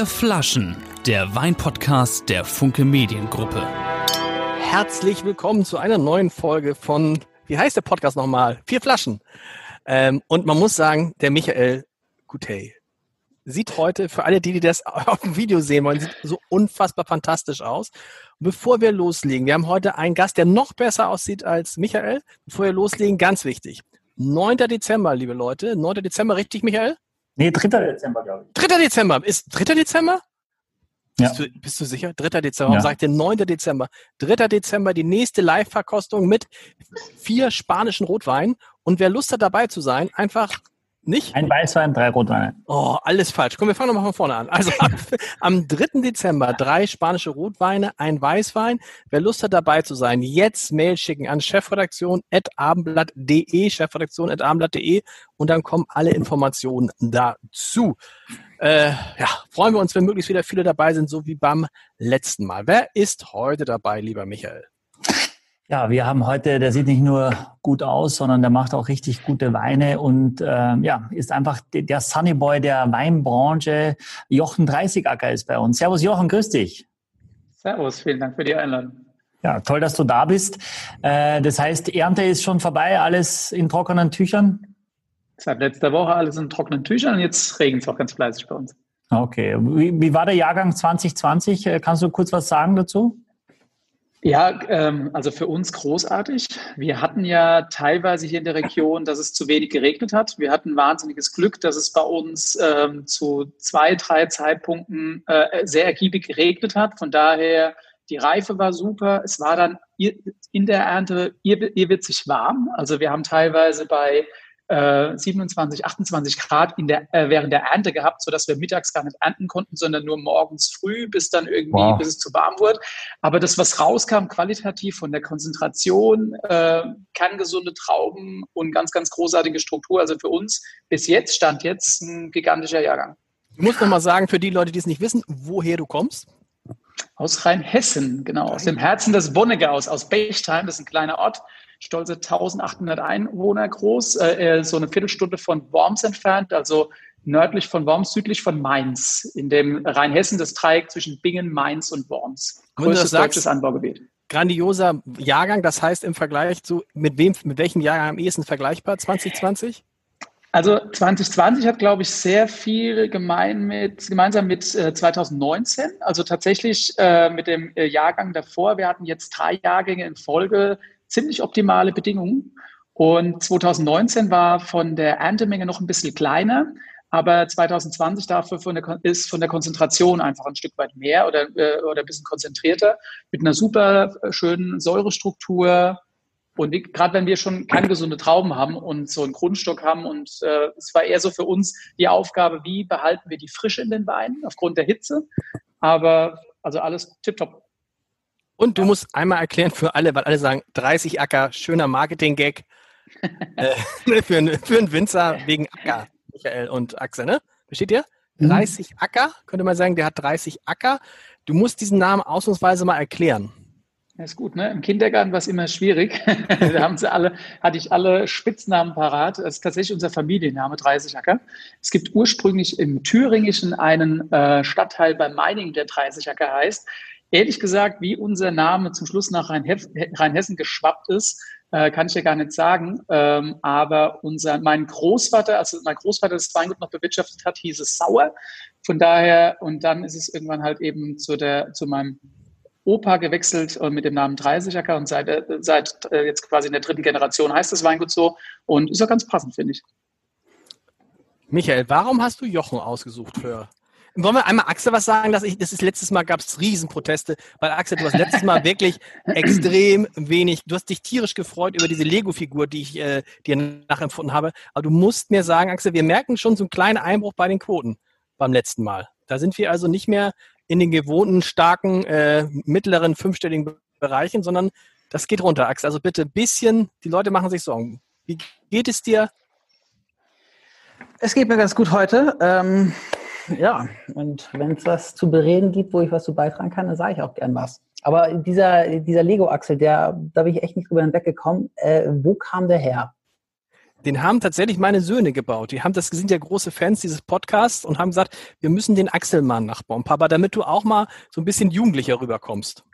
Vier Flaschen, der Weinpodcast der Funke Mediengruppe. Herzlich willkommen zu einer neuen Folge von, wie heißt der Podcast nochmal? Vier Flaschen. Ähm, und man muss sagen, der Michael Gutey sieht heute, für alle die, die das auf dem Video sehen wollen, sieht so unfassbar fantastisch aus. Bevor wir loslegen, wir haben heute einen Gast, der noch besser aussieht als Michael. Bevor wir loslegen, ganz wichtig. 9. Dezember, liebe Leute. 9. Dezember, richtig, Michael? Nee, 3. Dezember, glaube ich. 3. Dezember. Ist 3. Dezember? Ja. Bist, du, bist du sicher? 3. Dezember. Warum Ja. sagt ihr 9. Dezember? 3. Dezember die nächste Live-Verkostung mit vier spanischen Rotweinen. Und wer Lust hat, dabei zu sein, einfach nicht. Ein Weißwein, drei Rotweine. Oh, alles falsch. Komm, wir fangen nochmal von vorne an. Also am, am 3. Dezember drei spanische Rotweine, ein Weißwein. Wer Lust hat, dabei zu sein, jetzt Mail schicken an chefredaktion.abendblatt.de, chefredaktion.abendblatt.de und dann kommen alle Informationen dazu. Äh, ja, freuen wir uns, wenn möglichst wieder viele dabei sind, so wie beim letzten Mal. Wer ist heute dabei, lieber Michael? Ja, wir haben heute, der sieht nicht nur gut aus, sondern der macht auch richtig gute Weine und ähm, ja, ist einfach de- der Sunnyboy der Weinbranche. Jochen Dreißigacker ist bei uns. Servus Jochen, grüß dich. Servus, vielen Dank für die Einladung. Ja, toll, dass du da bist. Äh, das heißt, Ernte ist schon vorbei, alles in trockenen Tüchern? Seit letzter Woche alles in trockenen Tüchern und jetzt regnet es auch ganz fleißig bei uns. Okay. Wie, wie war der Jahrgang 2020? Äh, Kannst du kurz was sagen dazu? Ja, ähm, also für uns großartig. Wir hatten ja teilweise hier in der Region, dass es zu wenig geregnet hat. Wir hatten wahnsinniges Glück, dass es bei uns ähm, zu zwei, drei Zeitpunkten äh, sehr ergiebig geregnet hat. Von daher, die Reife war super. Es war dann in der Ernte ihr wird sich warm. Also wir haben teilweise bei äh, 27, 28 Grad in der, äh, während der Ernte gehabt, sodass wir mittags gar nicht ernten konnten, sondern nur morgens früh, bis dann irgendwie, Wow. bis es zu warm wurde. Aber das, was rauskam, qualitativ von der Konzentration, äh, kerngesunde Trauben und ganz, ganz großartige Struktur. Also für uns bis jetzt, stand jetzt ein gigantischer Jahrgang. Du musst noch mal sagen, für die Leute, die es nicht wissen, woher du kommst. Aus Rheinhessen, genau, aus dem Herzen des Bonnegaus, aus Bechtheim, das ist ein kleiner Ort, stolze 1800 Einwohner groß, äh, äh, so eine Viertelstunde von Worms entfernt, also nördlich von Worms, südlich von Mainz, in dem Rheinhessen das Dreieck zwischen Bingen, Mainz und Worms. Größtes sagst- deutsches Anbaugebiet. Grandioser Jahrgang, das heißt im Vergleich zu, mit wem, mit welchem Jahrgang am ehesten vergleichbar? 2020? Also 2020 hat, glaube ich, sehr viel gemein mit, gemeinsam mit äh, 2019. Also tatsächlich äh, mit dem äh, Jahrgang davor. Wir hatten jetzt drei Jahrgänge in Folge ziemlich optimale Bedingungen. Und 2019 war von der Erntemenge noch ein bisschen kleiner. Aber 2020 dafür von der, ist von der Konzentration einfach ein Stück weit mehr oder, äh, oder ein bisschen konzentrierter mit einer super äh, schönen Säurestruktur, und gerade wenn wir schon kerngesunde Trauben haben und so einen Grundstock haben und äh, es war eher so für uns die Aufgabe, wie behalten wir die Frische in den Weinen aufgrund der Hitze. Aber also alles tipptopp. Und du musst einmal erklären für alle, weil alle sagen, 30 Acker, schöner Marketing-Gag äh, für, einen- für einen Winzer wegen Acker, Michael und Axel, ne? Versteht ihr? Mhm. 30 Acker, könnte man sagen, der hat 30 Acker. Du musst diesen Namen ausnahmsweise mal erklären. Ja, ist gut, ne? Im Kindergarten war es immer schwierig. da haben sie alle, hatte ich alle Spitznamen parat. Das ist tatsächlich unser Familienname, 30 Acker. Es gibt ursprünglich im Thüringischen einen äh, Stadtteil bei Meiningen, der 30 Acker heißt. Ehrlich gesagt, wie unser Name zum Schluss nach Rheinhessen geschwappt ist, äh, kann ich ja gar nicht sagen. Ähm, aber unser, mein Großvater, also mein Großvater das Weingut noch bewirtschaftet hat, hieß es Sauer. Von daher, und dann ist es irgendwann halt eben zu der, zu meinem Opa gewechselt äh, mit dem Namen 30 Acker und seit, äh, seit jetzt quasi in der dritten Generation heißt das Weingut so und ist auch ganz passend, finde ich. Michael, warum hast du Jochen ausgesucht für. Wollen wir einmal Axel was sagen? Dass ich, das ist letztes Mal gab es Riesenproteste, weil Axel, du hast letztes Mal wirklich extrem wenig, du hast dich tierisch gefreut über diese Lego-Figur, die ich äh, dir nachempfunden habe. Aber du musst mir sagen, Axel, wir merken schon so einen kleinen Einbruch bei den Quoten beim letzten Mal. Da sind wir also nicht mehr in den gewohnten, starken, äh, mittleren, fünfstelligen Bereichen, sondern das geht runter, Axel. Also bitte ein bisschen, die Leute machen sich Sorgen. Wie geht es dir? Es geht mir ganz gut heute. Ähm, ja, und wenn es was zu bereden gibt, wo ich was zu beitragen kann, dann sage ich auch gern was. Aber dieser, dieser Lego-Axel, der, da bin ich echt nicht drüber hinweggekommen. Äh, wo kam der her? Den haben tatsächlich meine Söhne gebaut. Die haben das sind ja große Fans dieses Podcasts und haben gesagt, wir müssen den Axelmann nachbauen, Papa, damit du auch mal so ein bisschen jugendlicher rüberkommst.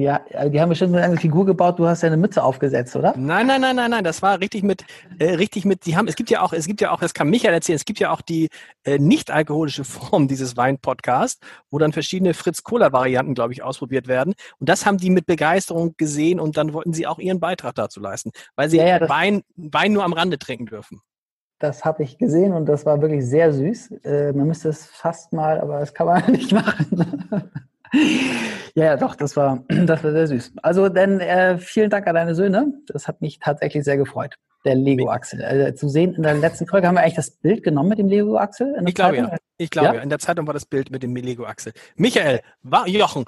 Die, äh, die haben bestimmt eine Figur gebaut, du hast ja eine Mütze aufgesetzt, oder? Nein, nein, nein, nein, nein, das war richtig mit, äh, richtig mit, die haben, es gibt ja auch, es gibt ja auch, das kann Michael erzählen, es gibt ja auch die äh, nicht-alkoholische Form dieses Wein-Podcasts, wo dann verschiedene Fritz-Cola-Varianten, glaube ich, ausprobiert werden. Und das haben die mit Begeisterung gesehen und dann wollten sie auch ihren Beitrag dazu leisten, weil sie ja, ja, Wein, Wein nur am Rande trinken dürfen. Das habe ich gesehen und das war wirklich sehr süß. Äh, man müsste es fast mal, aber das kann man nicht machen. Ja, ja, doch, das war, das war sehr süß. Also dann äh, vielen Dank an deine Söhne. Das hat mich tatsächlich sehr gefreut. Der Lego-Axel. Äh, zu sehen, in der letzten Folge haben wir eigentlich das Bild genommen mit dem Lego-Axel. Ich glaube ja. Ich glaube ja. In der Zeitung war das Bild mit dem Lego-Axel. Michael, war, Jochen,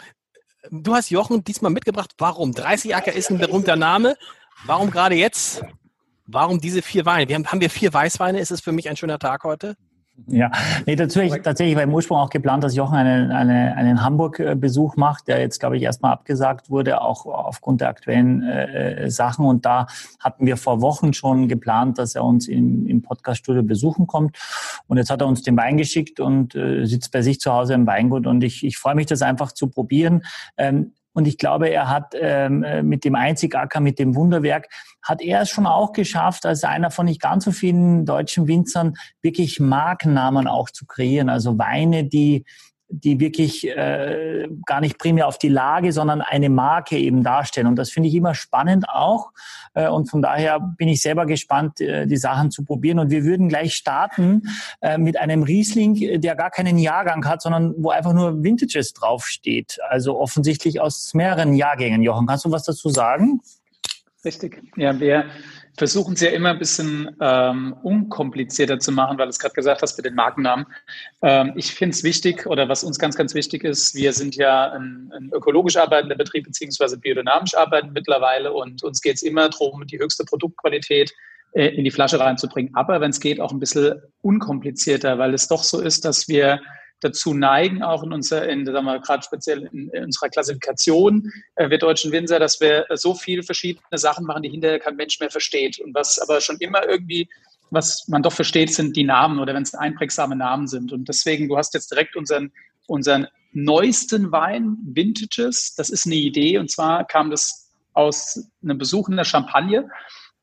du hast Jochen diesmal mitgebracht. Warum? 30 Acker ist ein berühmter Name. Warum gerade jetzt? Warum diese vier Weine? Wir haben, haben wir vier Weißweine? Ist es für mich ein schöner Tag heute? Ja, nee, tatsächlich, tatsächlich war im Ursprung auch geplant, dass Jochen einen, eine, einen Hamburg-Besuch macht, der jetzt, glaube ich, erstmal abgesagt wurde, auch aufgrund der aktuellen äh, Sachen. Und da hatten wir vor Wochen schon geplant, dass er uns im, im Podcast-Studio besuchen kommt. Und jetzt hat er uns den Wein geschickt und äh, sitzt bei sich zu Hause im Weingut. Und ich, ich freue mich, das einfach zu probieren. Ähm, und ich glaube, er hat ähm, mit dem Einzigacker, mit dem Wunderwerk, hat er es schon auch geschafft, als einer von nicht ganz so vielen deutschen Winzern wirklich Markennamen auch zu kreieren. Also Weine, die die wirklich äh, gar nicht primär auf die Lage, sondern eine Marke eben darstellen. Und das finde ich immer spannend auch. Äh, und von daher bin ich selber gespannt, äh, die Sachen zu probieren. Und wir würden gleich starten äh, mit einem Riesling, der gar keinen Jahrgang hat, sondern wo einfach nur Vintages draufsteht. Also offensichtlich aus mehreren Jahrgängen. Jochen, kannst du was dazu sagen? Richtig. Ja, wir versuchen es ja immer ein bisschen ähm, unkomplizierter zu machen, weil du es gerade gesagt hast mit den Markennamen. Ähm, ich finde es wichtig oder was uns ganz, ganz wichtig ist, wir sind ja ein, ein ökologisch arbeitender Betrieb beziehungsweise biodynamisch arbeiten mittlerweile und uns geht es immer darum, die höchste Produktqualität äh, in die Flasche reinzubringen. Aber wenn es geht, auch ein bisschen unkomplizierter, weil es doch so ist, dass wir dazu neigen, auch in unserer, in, sagen wir gerade speziell in, in, unserer Klassifikation, äh, wir deutschen Winzer, dass wir so viele verschiedene Sachen machen, die hinterher kein Mensch mehr versteht. Und was aber schon immer irgendwie, was man doch versteht, sind die Namen oder wenn es einprägsame Namen sind. Und deswegen, du hast jetzt direkt unseren, unseren neuesten Wein, Vintages, das ist eine Idee. Und zwar kam das aus einem Besuch in der Champagne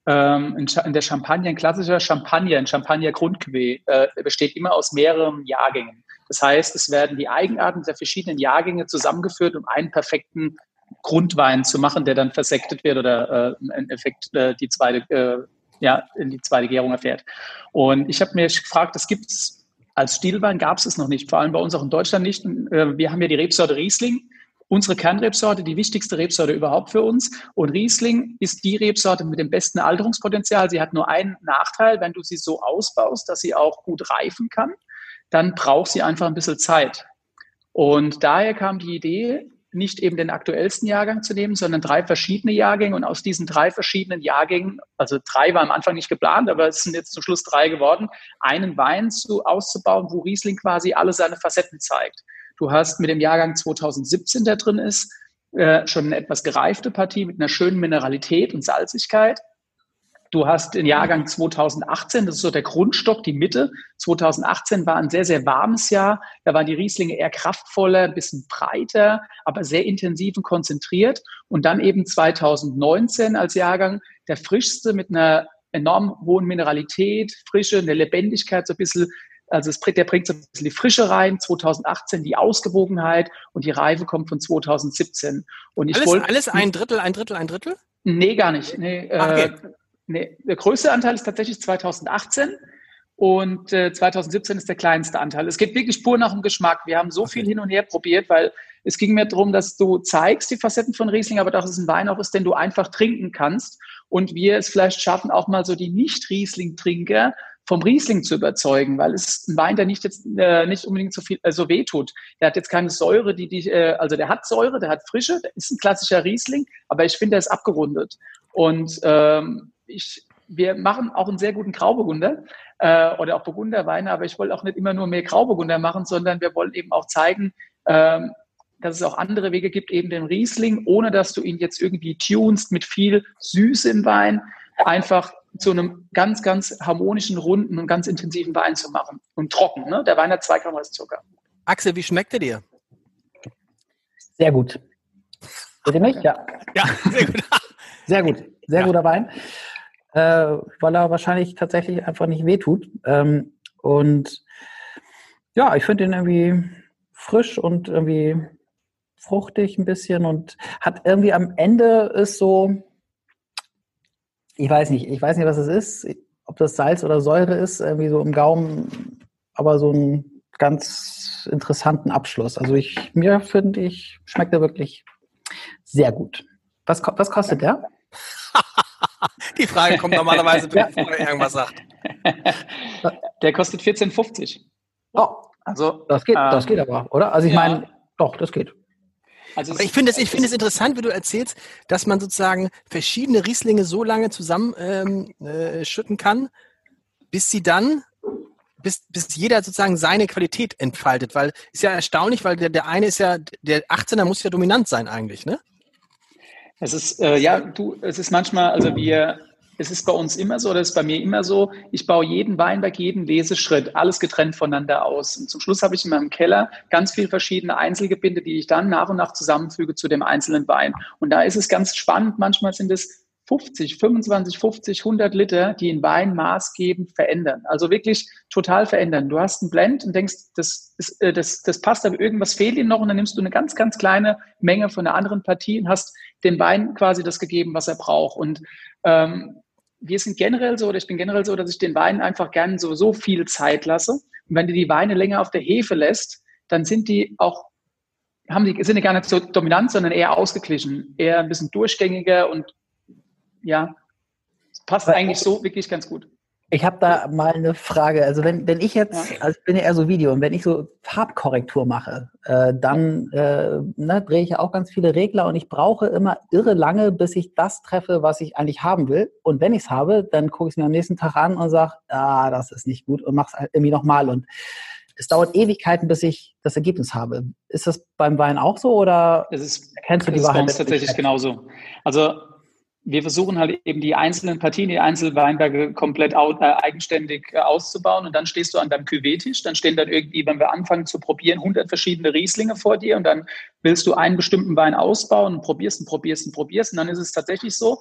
ähm, in, der Champagne, ein klassischer Champagner, ein Champagner Grundcuvée, äh, besteht immer aus mehreren Jahrgängen. Das heißt, es werden die Eigenarten der verschiedenen Jahrgänge zusammengeführt, um einen perfekten Grundwein zu machen, der dann versektet wird oder äh, im Endeffekt äh, die zweite, äh, ja, in die zweite Gärung erfährt. Und ich habe mir gefragt, das gibt es als Stilwein gab es es noch nicht, vor allem bei uns auch in Deutschland nicht. Äh, wir haben ja die Rebsorte Riesling, unsere Kernrebsorte, die wichtigste Rebsorte überhaupt für uns. Und Riesling ist die Rebsorte mit dem besten Alterungspotenzial. Sie hat nur einen Nachteil, wenn du sie so ausbaust, dass sie auch gut reifen kann dann braucht sie einfach ein bisschen Zeit. Und daher kam die Idee, nicht eben den aktuellsten Jahrgang zu nehmen, sondern drei verschiedene Jahrgänge. Und aus diesen drei verschiedenen Jahrgängen, also drei war am Anfang nicht geplant, aber es sind jetzt zum Schluss drei geworden, einen Wein zu, auszubauen, wo Riesling quasi alle seine Facetten zeigt. Du hast mit dem Jahrgang 2017, der drin ist, äh, schon eine etwas gereifte Partie mit einer schönen Mineralität und Salzigkeit. Du hast den Jahrgang 2018, das ist so der Grundstock, die Mitte. 2018 war ein sehr, sehr warmes Jahr. Da waren die Rieslinge eher kraftvoller, ein bisschen breiter, aber sehr intensiv und konzentriert. Und dann eben 2019 als Jahrgang der frischste mit einer enorm hohen Mineralität, Frische, eine Lebendigkeit, so ein bisschen also es, der bringt so ein bisschen die Frische rein, 2018 die Ausgewogenheit und die Reife kommt von 2017. Und ich alles, wollte, alles ein Drittel, ein Drittel, ein Drittel? Nee, gar nicht. Nee, okay. äh, Nee, der größte Anteil ist tatsächlich 2018 und äh, 2017 ist der kleinste Anteil. Es geht wirklich pur nach dem Geschmack. Wir haben so viel hin und her probiert, weil es ging mir darum, dass du zeigst die Facetten von Riesling, aber dass es ein Wein auch ist, den du einfach trinken kannst. Und wir es vielleicht schaffen, auch mal so die Nicht-Riesling-Trinker vom Riesling zu überzeugen, weil es ist ein Wein, der nicht jetzt äh, nicht unbedingt so viel äh, so weh tut. Der hat jetzt keine Säure, die die äh, also der hat Säure, der hat Frische, der ist ein klassischer Riesling, aber ich finde, er ist abgerundet und ähm, ich, wir machen auch einen sehr guten Grauburgunder äh, oder auch Burgunderweine, aber ich wollte auch nicht immer nur mehr Grauburgunder machen, sondern wir wollen eben auch zeigen, ähm, dass es auch andere Wege gibt, eben den Riesling, ohne dass du ihn jetzt irgendwie tunst mit viel Süße im Wein, einfach zu einem ganz, ganz harmonischen, runden und ganz intensiven Wein zu machen. Und trocken, ne? Der Wein hat zwei Gramm Zucker. Axel, wie schmeckt er dir? Sehr gut. Bitte mich? Ja. Ja, sehr gut. Sehr gut. Sehr Ja. guter Wein. Äh, weil er wahrscheinlich tatsächlich einfach nicht wehtut. Ähm, und ja, ich finde ihn irgendwie frisch und irgendwie fruchtig ein bisschen und hat irgendwie am Ende ist so, ich weiß nicht, ich weiß nicht, was es ist, ob das Salz oder Säure ist, irgendwie so im Gaumen, aber so einen ganz interessanten Abschluss. Also ich, mir finde ich, schmeckt er wirklich sehr gut. Was, was kostet der? Die Frage kommt normalerweise, bevor er irgendwas sagt. Der kostet 14,50. Oh, Also, das geht, ähm, das geht aber, oder? Also ich ja. meine, doch, das geht. Also Aber ich finde es, ich finde es interessant, wie du erzählst, dass man sozusagen verschiedene Rieslinge so lange zusammen ähm, äh, schütten kann, bis sie dann, bis, bis jeder sozusagen seine Qualität entfaltet. Weil ist ja erstaunlich, weil der, der eine ist ja, der 18er muss ja dominant sein eigentlich, ne? Es ist, äh, ja, du, es ist manchmal, also wir, es ist bei uns immer so, oder es ist bei mir immer so, ich baue jeden Weinberg, jeden Leseschritt, alles getrennt voneinander aus. Und zum Schluss habe ich in meinem Keller ganz viele verschiedene Einzelgebinde, die ich dann nach und nach zusammenfüge zu dem einzelnen Wein. Und da ist es ganz spannend, manchmal sind es 50, 25, 50, 100 Liter, die in Wein maßgebend verändern. Also wirklich total verändern. Du hast einen Blend und denkst, das, ist, äh, das, das passt, aber irgendwas fehlt ihm noch und dann nimmst du eine ganz, ganz kleine Menge von einer anderen Partie und hast dem Wein quasi das gegeben, was er braucht. Und ähm, wir sind generell so, oder ich bin generell so, dass ich den Weinen einfach gerne so, so viel Zeit lasse. Und wenn du die Weine länger auf der Hefe lässt, dann sind die auch, haben die, sind die gar nicht so dominant, sondern eher ausgeglichen, eher ein bisschen durchgängiger und ja, es passt Aber- eigentlich so wirklich ganz gut. Ich habe da mal eine Frage. Also wenn, wenn ich jetzt, Ja. also ich bin ja eher so Video, und wenn ich so Farbkorrektur mache, äh, dann äh, ne, drehe ich ja auch ganz viele Regler und ich brauche immer irre lange, bis ich das treffe, was ich eigentlich haben will. Und wenn ich es habe, dann gucke ich es mir am nächsten Tag an und sage, ah, das ist nicht gut und mache es halt irgendwie nochmal. Und es dauert Ewigkeiten, bis ich das Ergebnis habe. Ist das beim Wein auch so oder Das ist, erkennst du das die ist Wahrheit? uns tatsächlich genauso. Also wir versuchen halt eben die einzelnen Partien, die einzelnen Weinberge komplett au, äh, eigenständig äh, auszubauen. Und dann stehst du an deinem Cuvée-Tisch, dann stehen dann irgendwie, wenn wir anfangen zu probieren, 100 verschiedene Rieslinge vor dir. Und dann willst du einen bestimmten Wein ausbauen und probierst und probierst und probierst. Und dann ist es tatsächlich so,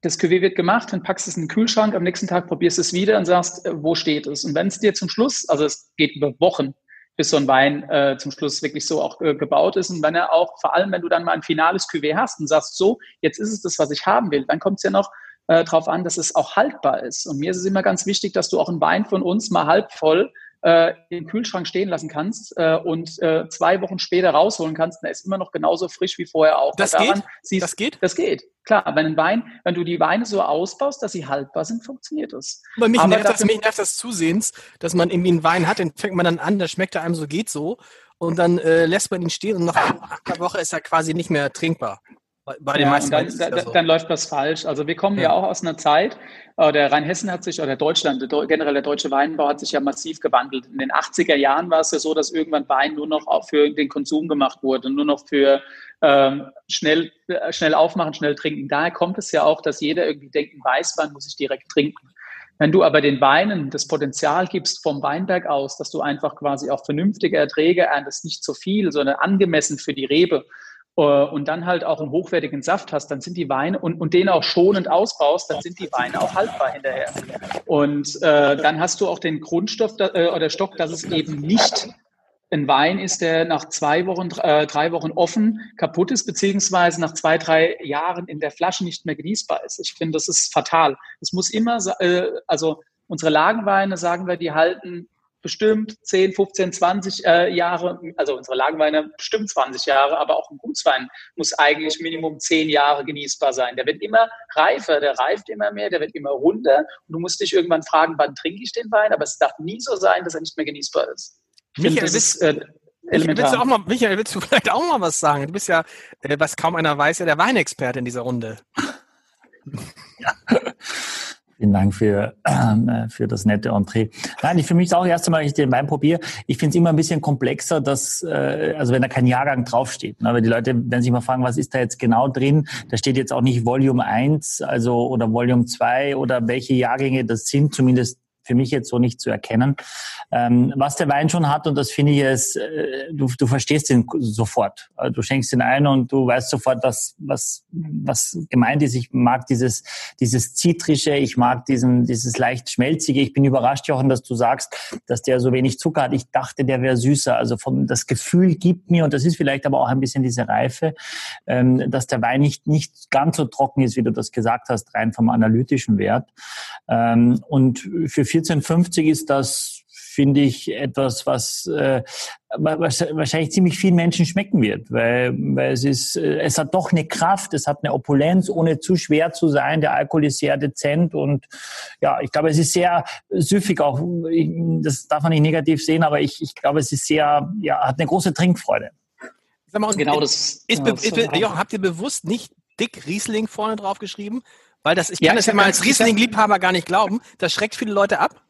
das Cuvée wird gemacht, dann packst du es in den Kühlschrank, am nächsten Tag probierst du es wieder und sagst, äh, wo steht es? Und wenn es dir zum Schluss, also es geht über Wochen, bis so ein Wein äh, zum Schluss wirklich so auch äh, gebaut ist. Und wenn er auch, vor allem wenn du dann mal ein finales Cuvée hast und sagst, so, jetzt ist es das, was ich haben will, dann kommt es ja noch äh, darauf an, dass es auch haltbar ist. Und mir ist es immer ganz wichtig, dass du auch einen Wein von uns mal halb voll äh, im Kühlschrank stehen lassen kannst äh, und äh, zwei Wochen später rausholen kannst, er ist immer noch genauso frisch wie vorher auch. Das geht? Siehst, Das geht? Das geht. Klar, wenn ein Wein, wenn du die Weine so ausbaust, dass sie haltbar sind, funktioniert das. Bei mich Aber nervt, das, mich nervt das Zusehens, dass man irgendwie einen Wein hat, den fängt man dann an, der schmeckt einem so, geht so. Und dann äh, lässt man ihn stehen und nach einer Woche ist er quasi nicht mehr trinkbar. Bei, den Ja, meisten dann, dann, so. dann läuft was falsch. Also wir kommen ja, Ja. auch aus einer Zeit, äh, der Rheinhessen hat sich, oder Deutschland, der, generell der deutsche Weinbau hat sich ja massiv gewandelt. In den 80er Jahren war es ja so, dass irgendwann Wein nur noch auch für den Konsum gemacht wurde, nur noch für ähm, schnell, äh, schnell aufmachen, schnell trinken. Daher kommt es ja auch, dass jeder irgendwie denkt, ein Weißwein muss ich direkt trinken. Wenn du aber den Weinen das Potenzial gibst vom Weinberg aus, dass du einfach quasi auch vernünftige Erträge erntest, nicht zu viel, sondern angemessen für die Rebe, und dann halt auch einen hochwertigen Saft hast, dann sind die Weine und, und den auch schonend ausbaust, dann sind die Weine auch haltbar hinterher. Und äh, dann hast du auch den Grundstoff äh, oder Stock, dass es eben nicht ein Wein ist, der nach zwei Wochen, äh, drei Wochen offen kaputt ist, beziehungsweise nach zwei, drei Jahren in der Flasche nicht mehr genießbar ist. Ich finde, das ist fatal. Es muss immer, äh, also unsere Lagenweine, sagen wir, die halten bestimmt 10, 15, 20 äh, Jahre, also unsere Lagenweine bestimmt 20 Jahre, aber auch ein Gutswein muss eigentlich Minimum 10 Jahre genießbar sein. Der wird immer reifer, der reift immer mehr, der wird immer runder und du musst dich irgendwann fragen, wann trinke ich den Wein, aber es darf nie so sein, dass er nicht mehr genießbar ist. Michael, äh, Michael, willst du auch mal, Michael, willst du vielleicht auch mal was sagen? Du bist ja, äh, was kaum einer weiß, ja der Weinexperte in dieser Runde. Vielen Dank für, äh, für das nette Entree. Nein, ich für mich ist auch das erste Mal, ich den Wein probiere. Ich finde es immer ein bisschen komplexer, dass, äh, also wenn da kein Jahrgang draufsteht. Ne? Die Leute werden sich mal fragen, was ist da jetzt genau drin? Da steht jetzt auch nicht Volume 1, also oder Volume 2 oder welche Jahrgänge das sind, zumindest für mich jetzt so nicht zu erkennen. Ähm, was der Wein schon hat, und das finde ich ist, äh, du, du verstehst ihn sofort. Also du schenkst ihn ein und du weißt sofort, was, was, was gemeint ist. Ich mag dieses, dieses Zitrische, ich mag diesen, dieses leicht Schmelzige. Ich bin überrascht, Jochen, dass du sagst, dass der so wenig Zucker hat. Ich dachte, der wäre süßer. Also vom, das Gefühl gibt mir, und das ist vielleicht aber auch ein bisschen diese Reife, ähm, dass der Wein nicht, nicht ganz so trocken ist, wie du das gesagt hast, rein vom analytischen Wert. Ähm, und für 1450 ist das, finde ich, etwas, was äh, wahrscheinlich ziemlich vielen Menschen schmecken wird, weil, weil es ist, äh, es hat doch eine Kraft, es hat eine Opulenz, ohne zu schwer zu sein. Der Alkohol ist sehr dezent und ja, ich glaube, es ist sehr süffig auch. Das darf man nicht negativ sehen, aber ich, ich glaube, es ist sehr, ja, hat eine große Trinkfreude. Sag mal, genau das. Ist, ist, ist, Jochen, habt ihr bewusst nicht dick Riesling vorne drauf geschrieben? Weil das, ich kann ja, das ja mal als Riesling-Liebhaber gar nicht glauben. Das schreckt viele Leute ab.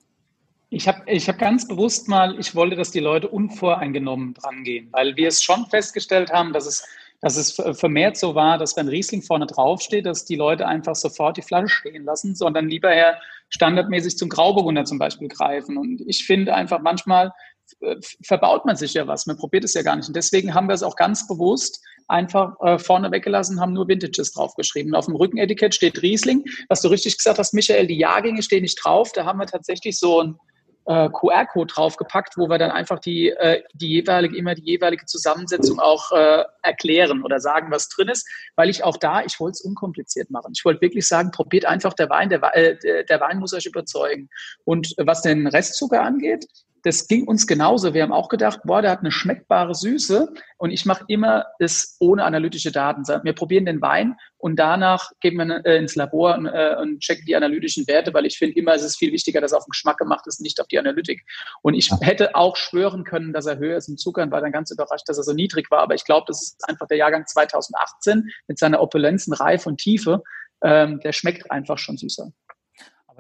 Ich habe ich hab ganz bewusst mal, ich wollte, dass die Leute unvoreingenommen drangehen, weil wir es schon festgestellt haben, dass es, dass es vermehrt so war, dass wenn Riesling vorne draufsteht, dass die Leute einfach sofort die Flasche stehen lassen, sondern lieber eher standardmäßig zum Grauburgunder zum Beispiel greifen. Und ich finde einfach manchmal äh, verbaut man sich ja was, man probiert es ja gar nicht. Und deswegen haben wir es auch ganz bewusst einfach äh, vorne weggelassen, haben nur Vintages draufgeschrieben. Auf dem Rückenetikett steht Riesling. Was du richtig gesagt hast, Michael, die Jahrgänge stehen nicht drauf. Da haben wir tatsächlich so ein äh, QR-Code draufgepackt, wo wir dann einfach die, äh, die jeweilige, immer die jeweilige Zusammensetzung auch äh, erklären oder sagen, was drin ist, weil ich auch da, ich wollte es unkompliziert machen. Ich wollte wirklich sagen, probiert einfach der Wein, der, äh, der Wein muss euch überzeugen. Und was den Restzucker angeht, das ging uns genauso. Wir haben auch gedacht, boah, der hat eine schmeckbare Süße und ich mache immer es ohne analytische Daten. Wir probieren den Wein und danach gehen wir äh, ins Labor und, äh, und checken die analytischen Werte, weil ich finde immer, es ist viel wichtiger, dass er auf den Geschmack gemacht ist, nicht auf die Analytik. Und ich hätte auch schwören können, dass er höher ist im Zucker und war dann ganz überrascht, dass er so niedrig war. Aber ich glaube, das ist einfach der Jahrgang 2018 mit seiner Opulenzen, Reife und Tiefe. Ähm, der schmeckt einfach schon süßer.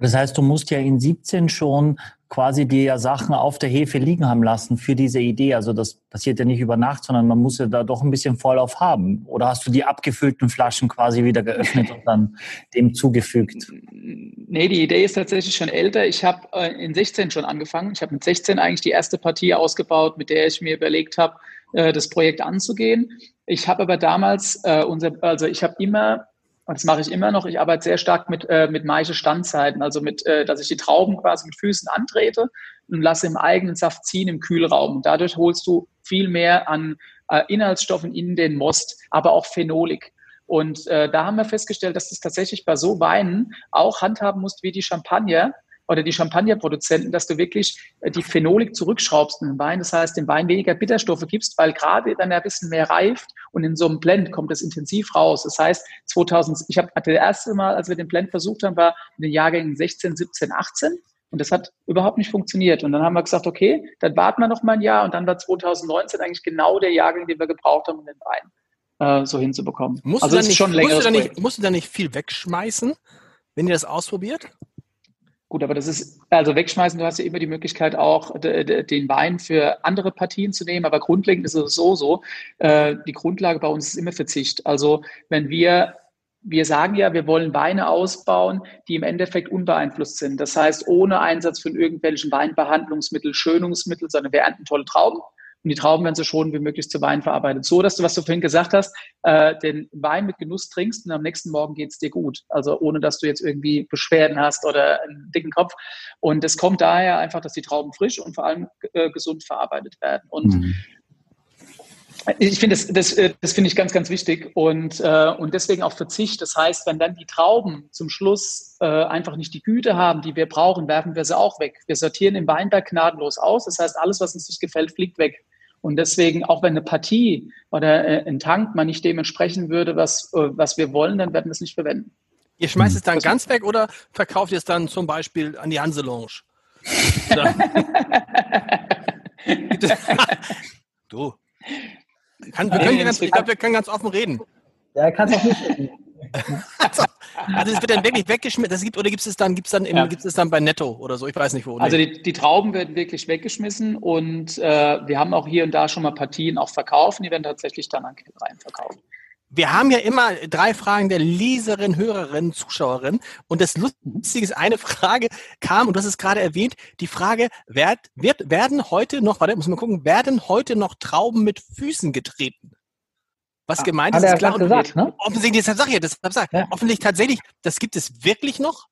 Das heißt, du musst ja in 17 schon quasi dir ja Sachen auf der Hefe liegen haben lassen für diese Idee. Also das passiert ja nicht über Nacht, sondern man muss ja da doch ein bisschen Vorlauf haben. Oder hast du die abgefüllten Flaschen quasi wieder geöffnet und dann dem zugefügt? Nee, die Idee ist tatsächlich schon älter. Ich habe äh, in 16 schon angefangen. Ich habe mit 16 eigentlich die erste Partie ausgebaut, mit der ich mir überlegt habe, äh, das Projekt anzugehen. Ich habe aber damals, äh, unser, also ich habe immer und das mache ich immer noch. Ich arbeite sehr stark mit, äh, mit Maische Standzeiten, also mit, äh, dass ich die Trauben quasi mit Füßen antrete und lasse im eigenen Saft ziehen im Kühlraum. Und dadurch holst du viel mehr an äh, Inhaltsstoffen in den Most, aber auch Phenolik. Und äh, da haben wir festgestellt, dass das tatsächlich bei so Weinen auch handhaben musst wie die Champagner, oder die Champagnerproduzenten, dass du wirklich äh, die Phenolik zurückschraubst in den Wein. Das heißt, dem Wein weniger Bitterstoffe gibst, weil gerade dann ein bisschen mehr reift und in so einem Blend kommt es intensiv raus. Das heißt, 2000, ich habe das erste Mal, als wir den Blend versucht haben, war in den Jahrgängen 16, 17, 18. Und das hat überhaupt nicht funktioniert. Und dann haben wir gesagt, okay, dann warten wir noch mal ein Jahr. Und dann war 2019 eigentlich genau der Jahrgang, den wir gebraucht haben, um den Wein äh, so hinzubekommen. Musst also ist nicht, schon musst du, nicht, musst du da nicht viel wegschmeißen, wenn ihr das ausprobiert? Gut, aber das ist, also wegschmeißen, du hast ja immer die Möglichkeit auch, den Wein für andere Partien zu nehmen, aber grundlegend ist es so, so, äh, die Grundlage bei uns ist immer Verzicht. Also wenn wir wir sagen ja, wir wollen Weine ausbauen, die im Endeffekt unbeeinflusst sind. Das heißt, ohne Einsatz von irgendwelchen Weinbehandlungsmitteln, Schönungsmitteln, sondern wir ernten tolle Trauben und die Trauben werden so schon wie möglich zu Wein verarbeitet. So, dass du, was du vorhin gesagt hast, äh, den Wein mit Genuss trinkst und am nächsten Morgen geht es dir gut. Also ohne, dass du jetzt irgendwie Beschwerden hast oder einen dicken Kopf. Und es kommt daher einfach, dass die Trauben frisch und vor allem äh, gesund verarbeitet werden. Und mhm. Ich finde das, das, äh, das finde ich ganz, ganz wichtig und, äh, und deswegen auch Verzicht. Das heißt, wenn dann die Trauben zum Schluss äh, einfach nicht die Güte haben, die wir brauchen, werfen wir sie auch weg. Wir sortieren im Weinberg gnadenlos aus. Das heißt, alles, was uns nicht gefällt, fliegt weg. Und deswegen, auch wenn eine Partie oder äh, ein Tank mal nicht dementsprechend würde, was, äh, was wir wollen, dann werden wir es nicht verwenden. Ihr schmeißt es dann ganz weg oder verkauft ihr es dann zum Beispiel an die Hanselounge? du. Kann, wir können ganz, ich glaube, wir können ganz offen reden. Ja, kannst auch nicht. also, also es wird dann wirklich weggeschmissen. Das gibt, oder gibt es dann, gibt's dann, im, ja. gibt's es dann bei Netto oder so? Ich weiß nicht wo. Also die, die Trauben werden wirklich weggeschmissen und äh, wir haben auch hier und da schon mal Partien auch verkaufen. Die werden tatsächlich dann an Kellereien verkauft. Wir haben ja immer drei Fragen der Leserin, Hörerin, Zuschauerin. Und das Lustige ist, eine Frage kam, und hast es gerade erwähnt, die Frage, wird, wird, werden heute noch, warte, muss man gucken, werden heute noch Trauben mit Füßen getreten? Was ah, gemeint ist, ist klar. Gesagt, ne? Offensichtlich, deshalb sage ich ja, deshalb sag, ja. offensichtlich tatsächlich, das gibt es wirklich noch?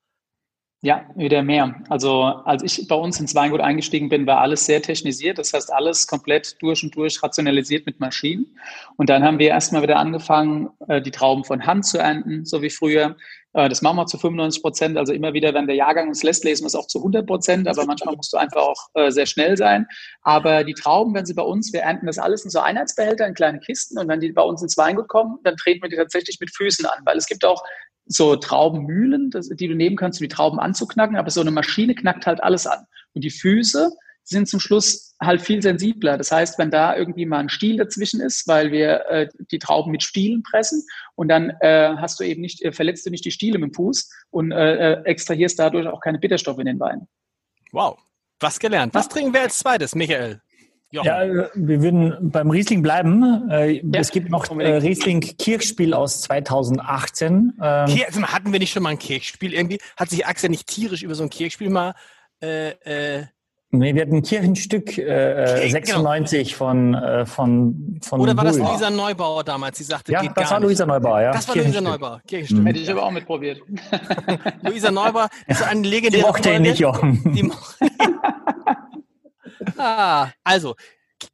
Ja, wieder mehr. Also als ich bei uns ins Weingut eingestiegen bin, war alles sehr technisiert. Das heißt, alles komplett durch und durch rationalisiert mit Maschinen. Und dann haben wir erstmal wieder angefangen, äh, die Trauben von Hand zu ernten, so wie früher. Äh, das machen wir zu 95 Prozent. Also immer wieder, wenn der Jahrgang uns lässt, lesen wir es auch zu 100 Prozent. Aber manchmal musst du einfach auch äh, sehr schnell sein. Aber die Trauben, wenn sie bei uns, wir ernten das alles in so Einheitsbehälter, in kleine Kisten. Und wenn die bei uns ins Weingut kommen, dann treten wir die tatsächlich mit Füßen an. Weil es gibt auch so Traubenmühlen, die du nehmen kannst, um die Trauben anzuknacken, aber so eine Maschine knackt halt alles an. Und die Füße sind zum Schluss halt viel sensibler. Das heißt, wenn da irgendwie mal ein Stiel dazwischen ist, weil wir äh, die Trauben mit Stielen pressen und dann äh, hast du eben nicht, äh, verletzt du nicht die Stiele mit dem Fuß und äh, äh, extrahierst dadurch auch keine Bitterstoffe in den Wein. Wow, was gelernt. Was trinken wir als zweites, Michael? Jochen. Ja, äh, wir würden beim Riesling bleiben. Äh, ja, es gibt noch äh, Riesling Kirchspiel aus 2018. Ähm, also hatten wir nicht schon mal ein Kirchspiel irgendwie? Hat sich Axel nicht tierisch über so ein Kirchspiel mal äh, äh, Nee, wir hatten ein Kirchenstück äh, 96 genau. von, äh, von, von. Oder war Bull. das Luisa Neubauer damals? Sie sagte, ja, geht das war Luisa Neubauer, ja. Das war Luisa Neubauer, Kirchenstück. Mhm. Hätte ich aber auch mitprobiert. Luisa Neubauer ist ein legendärer. Die mochte ihn nicht, Jochen. Die mochte ah, also,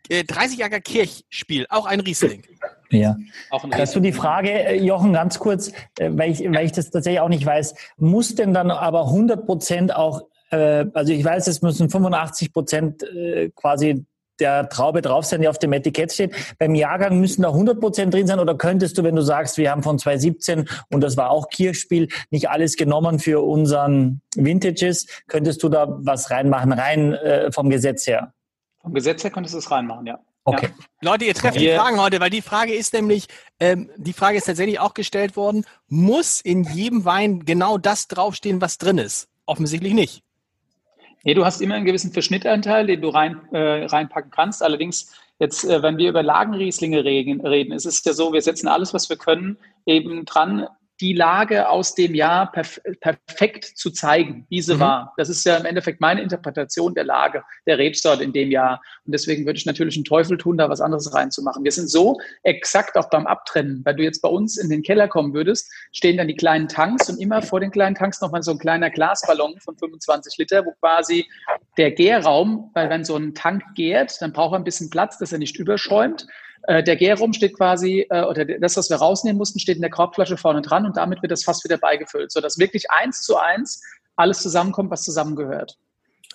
30 äh, Jahre Kirchspiel, auch ein Riesling. Ja. Auch ein Hast du die Frage, äh, Jochen, ganz kurz, äh, weil ich, weil ich das tatsächlich auch nicht weiß, muss denn dann aber 100 Prozent auch, also ich weiß, es müssen 85 Prozent quasi der Traube drauf sein, die auf dem Etikett steht. Beim Jahrgang müssen da 100 Prozent drin sein oder könntest du, wenn du sagst, wir haben von 2017 und das war auch Kirchspiel, nicht alles genommen für unseren Vintages, könntest du da was reinmachen, rein äh, vom Gesetz her? Vom Gesetz her könntest du es reinmachen, ja. Okay. Ja. Leute, ihr trefft die Fragen heute, weil die Frage ist nämlich, ähm, die Frage ist tatsächlich auch gestellt worden, muss in jedem Wein genau das draufstehen, was drin ist? Offensichtlich nicht. Nee, du hast immer einen gewissen Verschnittanteil, den du rein, äh, reinpacken kannst. Allerdings, jetzt, äh, wenn wir über Lagenrieslinge reden, reden, ist es ja so, wir setzen alles, was wir können, eben dran, die Lage aus dem Jahr perf perfekt zu zeigen, wie sie mhm. war. Das ist ja im Endeffekt meine Interpretation der Lage der Rebsorte in dem Jahr. Und deswegen würde ich natürlich einen Teufel tun, da was anderes reinzumachen. Wir sind so exakt auch beim Abtrennen. Weil du jetzt bei uns in den Keller kommen würdest, stehen dann die kleinen Tanks und immer vor den kleinen Tanks nochmal so ein kleiner Glasballon von 25 Liter, wo quasi der Gärraum, weil wenn so ein Tank gärt, dann braucht er ein bisschen Platz, dass er nicht überschäumt. Äh, der Gärum steht quasi, äh, oder das, was wir rausnehmen mussten, steht in der Korbflasche vorne dran und damit wird das fast wieder beigefüllt, sodass wirklich eins zu eins alles zusammenkommt, was zusammengehört.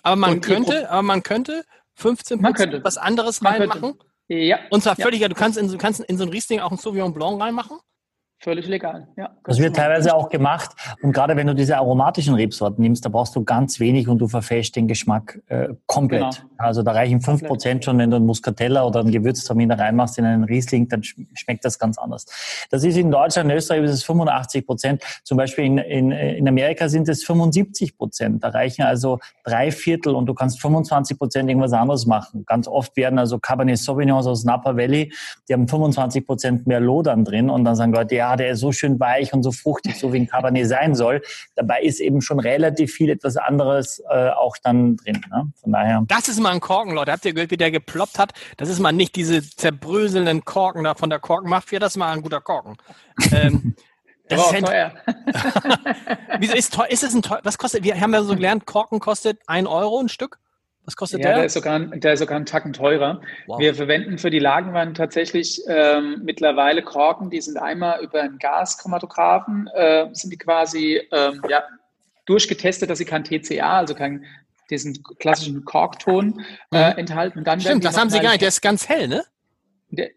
Aber man und könnte, aber man könnte 15 man könnte. was anderes reinmachen. Ja. Und zwar völlig, ja. du kannst in, kannst in so ein Riesling auch ein Sauvignon Blanc reinmachen. Völlig legal, ja. Das wird teilweise auch gemacht. Und gerade wenn du diese aromatischen Rebsorten nimmst, da brauchst du ganz wenig und du verfälschst den Geschmack äh, komplett. Genau. Also da reichen fünf Prozent schon, wenn du einen Muscatella oder einen Gewürztraminer reinmachst in einen Riesling, dann schmeckt das ganz anders. Das ist in Deutschland, in Österreich ist es 85 Prozent. Zum Beispiel in, in, in Amerika sind es 75 Prozent. Da reichen also drei Viertel und du kannst 25 Prozent irgendwas anderes machen. Ganz oft werden also Cabernet Sauvignons aus Napa Valley, die haben 25 Prozent mehr Lodern drin und dann sagen Leute, ja, der ist so schön weich und so fruchtig, so wie ein Cabernet sein soll. Dabei ist eben schon relativ viel etwas anderes äh, auch dann drin. Ne? Von daher. Das ist mal ein Korken, Leute. Habt ihr gehört, wie der geploppt hat? Das ist mal nicht diese zerbröselnden Korken da von der Korkenmafia. Das ist mal ein guter Korken. ähm, das oh, ist teuer. Wieso ist teuer? Ist es ein teuer? Was kostet? Wir haben ja so gelernt, Korken kostet ein Euro ein Stück. Was kostet ja, der? Der ist sogar, der ist sogar einen Tacken teurer. Wow. Wir verwenden für die Lagenwein tatsächlich ähm, mittlerweile Korken, die sind einmal über einen Gaschromatographen, äh, sind die quasi ähm, ja, durchgetestet, dass sie kein TCA, also kein diesen klassischen Korkton äh, mhm. enthalten. Und dann Stimmt, das haben sie gar nicht. Der ist ganz hell, ne? Der,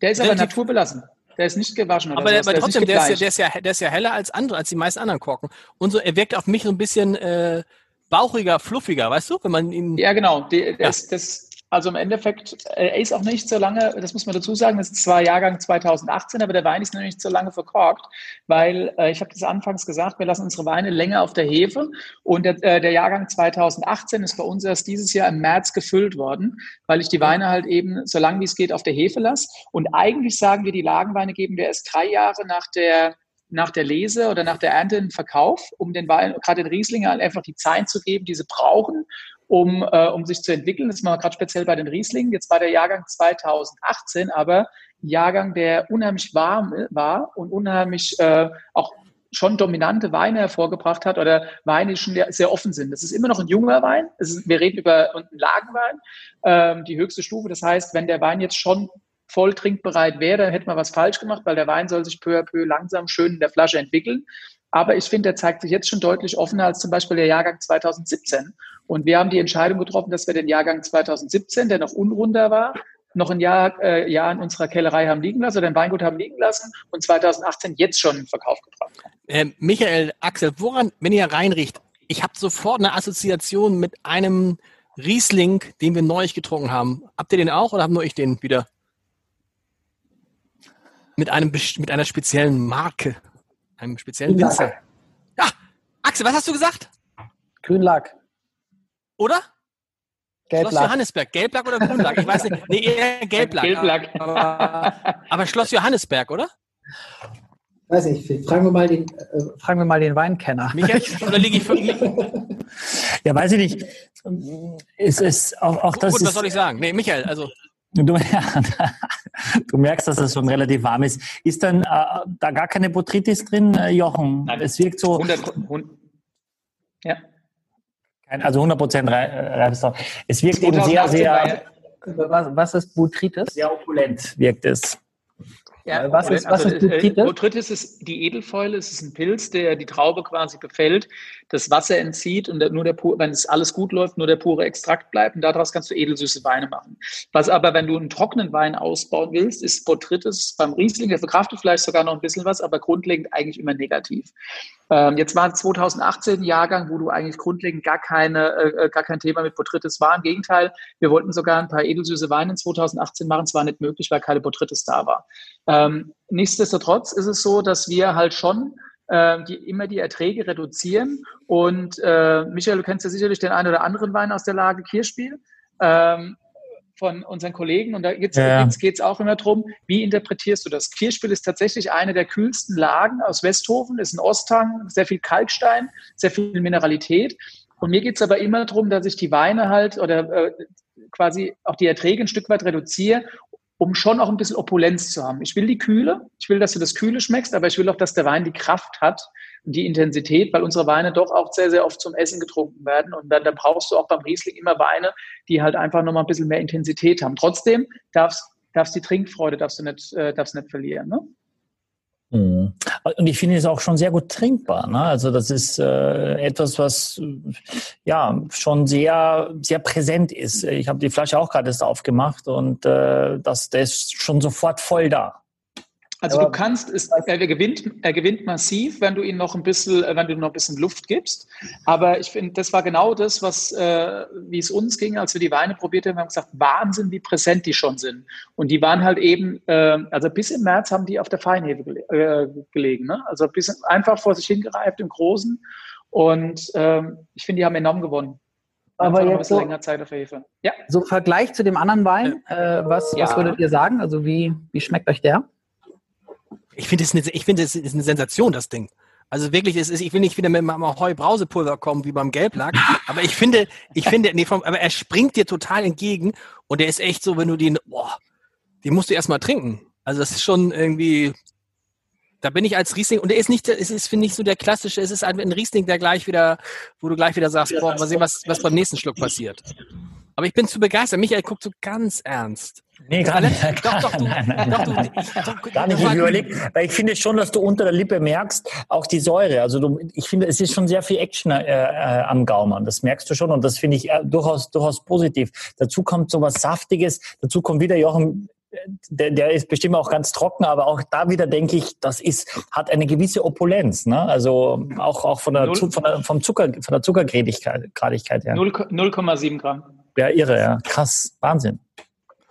der ist aber naturbelassen. Der ist nicht gewaschen. aber, der, aber trotzdem, der ist, ja, der, ist ja, der ist ja heller als andere, als die meisten anderen Korken. Und so, er wirkt auf mich so ein bisschen äh, bauchiger, fluffiger, weißt du, wenn man ihn. Ja, genau. Die, das, ja. das, Also im Endeffekt, äh, er ist auch nicht so lange, das muss man dazu sagen, das ist zwar Jahrgang 2018, aber der Wein ist noch nicht so lange verkorkt, weil äh, ich habe das anfangs gesagt, wir lassen unsere Weine länger auf der Hefe und der, äh, der Jahrgang 2018 ist bei uns erst dieses Jahr im März gefüllt worden, weil ich die Weine halt eben so lange wie es geht auf der Hefe lasse. Und eigentlich sagen wir, die Lagenweine geben wir erst drei Jahre nach der nach der Lese oder nach der Ernte in Verkauf, um den Wein, gerade den Rieslinger, halt einfach die Zeit zu geben, die sie brauchen, um, äh, um sich zu entwickeln. Das machen wir gerade speziell bei den Rieslingen. Jetzt war der Jahrgang 2018 aber ein Jahrgang, der unheimlich warm war und unheimlich äh, auch schon dominante Weine hervorgebracht hat oder Weine, die schon sehr offen sind. Das ist immer noch ein junger Wein. Ist, wir reden über einen Lagenwein, ähm, die höchste Stufe. Das heißt, wenn der Wein jetzt schon voll trinkbereit wäre, dann hätte man was falsch gemacht, weil der Wein soll sich peu à peu langsam schön in der Flasche entwickeln. Aber ich finde, er zeigt sich jetzt schon deutlich offener als zum Beispiel der Jahrgang 2017. Und wir haben die Entscheidung getroffen, dass wir den Jahrgang 2017, der noch unrunder war, noch ein Jahr, äh, Jahr in unserer Kellerei haben liegen lassen oder im Weingut haben liegen lassen und 2018 jetzt schon in Verkauf gebracht. Äh, Michael, Axel, woran, wenn ihr reinriecht, ich habe sofort eine Assoziation mit einem Riesling, den wir neulich getrunken haben. Habt ihr den auch oder habe nur ich den wieder? Mit, einem, mit einer speziellen Marke, einem speziellen Winzer. Ja, Axel, was hast du gesagt? Grünlack. Oder? Gelblack. Schloss Johannesberg. Gelblack oder Grünlack? Ich weiß nicht. Nee, eher Gelblack. Gelblack. Aber, aber Schloss Johannesberg, oder? Weiß ich. Fragen wir mal den, äh, fragen wir mal den Weinkenner. Michael, oder liege ich völlig? Ja, weiß ich nicht. Es ist auch, auch das Gut, ist, was soll ich sagen? Nee, Michael, also Du, ja, du, merkst, dass es schon relativ warm ist. Ist dann äh, da gar keine Botrytis drin, äh, Jochen? Nein. Es wirkt so. 100, 100, ja. Kein, also 100 Prozent Reifesdauer. Es wirkt eben sehr, 2018 war ja- sehr, Was, was ist Botrytis? sehr opulent, wirkt es. Ja, Was ist- was ist äh, Botrytis? Botrytis ist die Edelfäule, es ist ein Pilz, der die Traube quasi befällt, das Wasser entzieht und nur der wenn es alles gut läuft, nur der pure Extrakt bleibt und daraus kannst du edelsüße Weine machen. Was aber, wenn du einen trockenen Wein ausbauen willst, ist Botrytis beim Riesling, der verkraftet vielleicht sogar noch ein bisschen was, aber grundlegend eigentlich immer negativ. Ähm, jetzt war 2018 ein Jahrgang, wo du eigentlich grundlegend gar keine, äh, gar kein Thema mit Botrytis war. Im Gegenteil, wir wollten sogar ein paar edelsüße Weine in 2018 machen. Es war nicht möglich, weil keine Botrytis da war. Ähm, nichtsdestotrotz ist es so, dass wir halt schon äh, die, immer die Erträge reduzieren. Und äh, Michael, du kennst ja sicherlich den einen oder anderen Wein aus der Lage Kirschspiel. Ähm, von unseren Kollegen. Und da geht's, Ja. geht es auch immer darum, wie interpretierst du das? Kirchspiel ist tatsächlich eine der kühlsten Lagen aus Westhofen, ist ein Osthang, sehr viel Kalkstein, sehr viel Mineralität. Und mir geht es aber immer darum, dass ich die Weine halt oder äh, quasi auch die Erträge ein Stück weit reduziere, um schon auch ein bisschen Opulenz zu haben. Ich will die Kühle, ich will, dass du das Kühle schmeckst, aber ich will auch, dass der Wein die Kraft hat und die Intensität, weil unsere Weine doch auch sehr, sehr oft zum Essen getrunken werden. Und dann, dann brauchst du auch beim Riesling immer Weine, die halt einfach nochmal ein bisschen mehr Intensität haben. Trotzdem darfst, darfst die Trinkfreude darfst du nicht, äh, darfst nicht verlieren. Ne? Mhm. Und ich finde es auch schon sehr gut trinkbar. Ne? Also das ist äh, etwas, was äh, ja schon sehr, sehr präsent ist. Ich habe die Flasche auch gerade erst aufgemacht und äh, das, der ist schon sofort voll da. Also Aber- du kannst, es, er, gewinnt, er gewinnt massiv, wenn du ihm noch ein bisschen, äh, wenn du noch ein bisschen Luft gibst. Aber ich finde, das war genau das, was, äh, wie es uns ging, als wir die Weine probiert haben. Wir haben gesagt, Wahnsinn, wie präsent die schon sind. Und die waren halt eben, äh, also bis im März haben die auf der Feinhefe gele äh, gelegen. Ne? Also bis einfach vor sich hingereift im Großen. Und ähm, ich finde, die haben enorm gewonnen. Aber Einfach jetzt so, länger Zeit auf der Hefe. Ja. so Vergleich zu dem anderen Wein, äh, was, was Ja. würdet ihr sagen? Also wie, wie schmeckt euch der? Ich finde es eine, ich finde es ist eine Sensation, das Ding. Also wirklich, es ist, ich will nicht wieder mit meinem Heu-Brausepulver kommen wie beim Gelblack, aber ich finde, ich finde, nee, vom, aber er springt dir total entgegen und der ist echt so, wenn du den, boah, den musst du erstmal trinken. Also das ist schon irgendwie, da bin ich als Riesling und der ist nicht, es ist finde ich so der klassische, es ist ein ein Riesling, der gleich wieder, wo du gleich wieder sagst, boah, mal sehen, was, was beim nächsten Schluck passiert. Aber ich bin zu begeistert. Michael guckt so ganz ernst. Nee, gar nicht. Doch, doch, du, Nein, nein, doch, du, nein. ich, doch, Gar nicht, ich überleg, weil ich finde schon, dass du unter der Lippe merkst, auch die Säure. Also du, ich finde, es ist schon sehr viel Action äh, äh, am Gaumen. Das merkst du schon und das finde ich äh, durchaus, durchaus positiv. Dazu kommt so was Saftiges, dazu kommt wieder Jochen, äh, der, der ist bestimmt auch ganz trocken, aber auch da wieder denke ich, das ist, hat eine gewisse Opulenz, ne? Also auch, auch von der, Null. Zu- von der, vom Zucker, von der Zuckergradigkeit Gradigkeit her. 0 0,7 Gramm. Ja, irre, ja. Krass. Wahnsinn.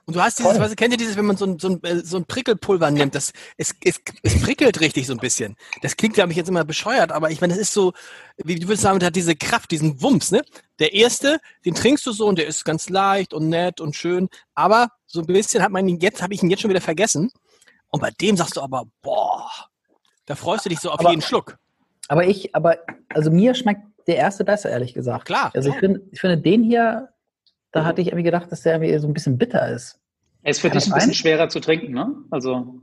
Und du hast dieses, was kennt ihr dieses, wenn man so ein, so ein, äh, so ein Prickelpulver nimmt, das, es, es, es prickelt richtig so ein bisschen. Das klingt, glaube ich, jetzt immer bescheuert, aber ich meine, das ist so, wie du würdest sagen, das hat diese Kraft, diesen Wumms, ne? Der erste, den trinkst du so und der ist ganz leicht und nett und schön, aber so ein bisschen hat man ihn jetzt, habe ich ihn jetzt schon wieder vergessen. Und bei dem sagst du aber, boah, da freust du dich so auf Aber- jeden Schluck. Aber ich, aber, also mir schmeckt der erste besser, ehrlich gesagt. Klar. Also ich finde, ich finde den hier, da hatte ich irgendwie gedacht, dass der irgendwie so ein bisschen bitter ist. Er ist für dich ein bisschen schwerer zu trinken, ne? Also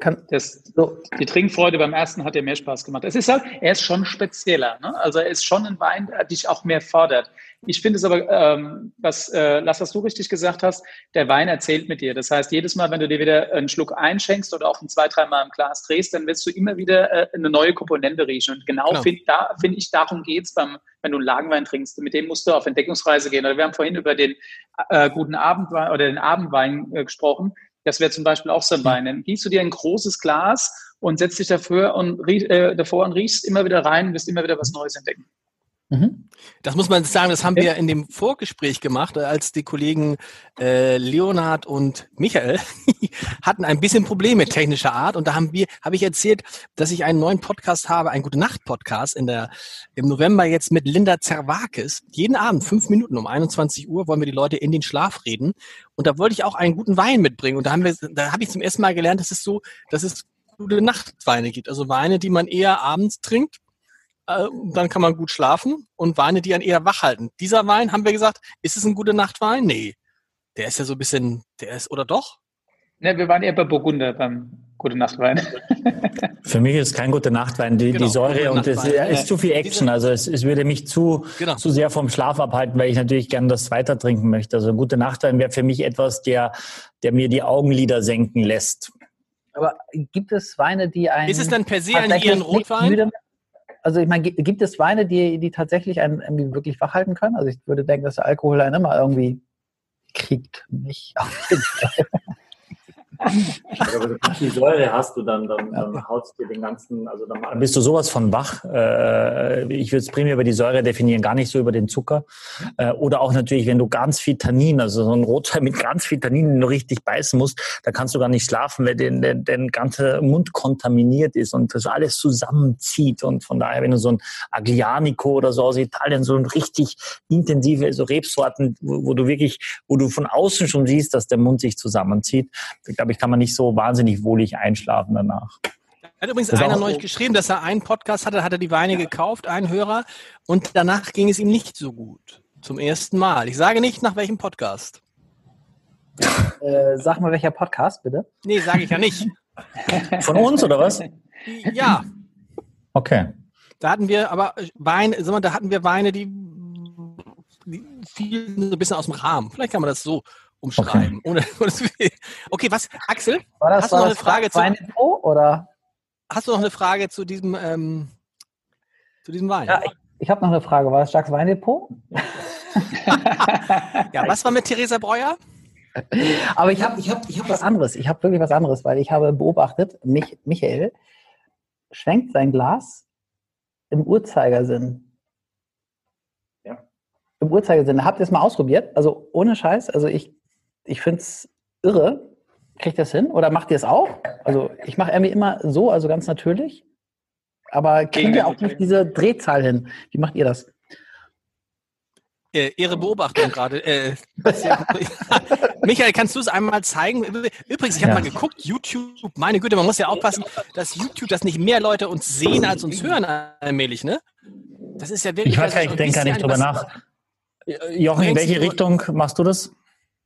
Kann, das, so, die Trinkfreude beim ersten hat dir mehr Spaß gemacht. Es ist halt, er ist schon spezieller, ne? Also er ist schon ein Wein, der dich auch mehr fordert. Ich finde es aber, ähm, was, äh, Lass, was du richtig gesagt hast, der Wein erzählt mit dir. Das heißt, jedes Mal, wenn du dir wieder einen Schluck einschenkst oder auch ein zwei, dreimal im Glas drehst, dann wirst du immer wieder äh, eine neue Komponente riechen. Und genau, Genau. find, da finde ich, darum geht's beim, wenn du einen Lagenwein trinkst. Mit dem musst du auf Entdeckungsreise gehen. Oder wir haben vorhin über den äh, guten Abendwein oder den Abendwein äh, gesprochen. Das wäre zum Beispiel auch so ein Wein. Dann gießt du dir ein großes Glas und setzt dich dafür und äh, davor und riechst immer wieder rein und wirst immer wieder was Neues entdecken. Mhm. Das muss man sagen, das haben wir in dem Vorgespräch gemacht, als die Kollegen äh, Leonhard und Michael hatten ein bisschen Probleme technischer Art. Und da haben wir, habe ich erzählt, dass ich einen neuen Podcast habe, einen Gute Nacht Podcast in der im November jetzt mit Linda Zerwakis. Jeden Abend fünf Minuten um 21 Uhr wollen wir die Leute in den Schlaf reden. Und da wollte ich auch einen guten Wein mitbringen. Und da haben wir, da habe ich zum ersten Mal gelernt, dass es so, dass es gute Nachtweine gibt. Also Weine, die man eher abends trinkt. Äh, dann kann man gut schlafen und Weine, die einen eher wach halten. Dieser Wein, haben wir gesagt, ist es ein guter Nachtwein? Nee. Der ist ja so ein bisschen, der ist, oder doch? Ne, wir waren eher bei Burgunder beim Gute Nacht Wein. Für mich ist es kein guter Nachtwein. Die, Genau, die Säure und es Nachtwein. ist zu viel Action. Also es, es würde mich zu, Genau. zu sehr vom Schlaf abhalten, weil ich natürlich gerne das weiter trinken möchte. Also ein guter Nachtwein wäre für mich etwas, der, der mir die Augenlider senken lässt. Aber gibt es Weine, die ein Ist es dann per se ein ihren Rotwein? Also ich meine, gi- gibt es Weine, die, die tatsächlich einen irgendwie wirklich wach halten können? Also ich würde denken, dass der Alkohol einen immer irgendwie kriegt. Nicht. Aber wenn du die Säure hast du dann, dann, dann haust dir den ganzen, also dann bist du sowas von wach. Äh, Ich würde es primär über die Säure definieren, gar nicht so über den Zucker. Äh, Oder auch natürlich, wenn du ganz viel Tannin, also so ein Rotwein mit ganz viel Tannin, den du richtig beißen musst, da kannst du gar nicht schlafen, weil der, der, der ganze Mund kontaminiert ist und das alles zusammenzieht. Und von daher, wenn du so ein Aglianico oder so aus Italien, so ein richtig intensive, so Rebsorten, wo, wo du wirklich, wo du von außen schon siehst, dass der Mund sich zusammenzieht, da glaube ich, kann man nicht so wahnsinnig wohlig einschlafen danach. Hat übrigens Das einer neulich so. geschrieben, dass er einen Podcast hatte, hat er die Weine gekauft, einen Hörer, und danach ging es ihm nicht so gut. Zum ersten Mal. Ich sage nicht, nach welchem Podcast. Äh, sag mal, welcher Podcast, bitte? Nee, sage ich ja nicht. Von uns oder was? Ja, Okay. da hatten wir aber Weine, sag mal, da hatten wir Weine, die, die fielen so ein bisschen aus dem Rahmen. Vielleicht kann man das so umschreiben. Ohne, ohne okay, was, Axel, War das, Hast du war noch das eine Frage zu- Weindepot oder? hast du noch eine Frage zu diesem, ähm, zu diesem Wein? Ja, ich, ich habe noch eine Frage. War das Jacques Weindepot? Ja, was war mit Theresa Breuer? Aber ich habe ich hab, ich hab was anderes. Ich habe wirklich was anderes, weil ich habe beobachtet, mich, Michael schwenkt sein Glas im Uhrzeigersinn. Ja. Im Uhrzeigersinn. Habt ihr es mal ausprobiert? Also ohne Scheiß. Also ich, ich finde es irre. Kriegt ihr das hin? Oder macht ihr es auch? Also ich mache irgendwie immer so, also ganz natürlich. Aber kriegen wir auch nicht diese Drehzahl hin? Wie macht ihr das? Äh, Ihre Beobachtung gerade. Äh, Michael, kannst du es einmal zeigen? Übrigens, ich habe Ja. mal geguckt, YouTube, meine Güte, man muss ja aufpassen, dass YouTube, dass nicht mehr Leute uns sehen als uns hören allmählich, ne? Das ist ja wirklich. Ich weiß gar nicht, ich denke gar nicht drüber nach. Jochen, in welche Richtung machst du das?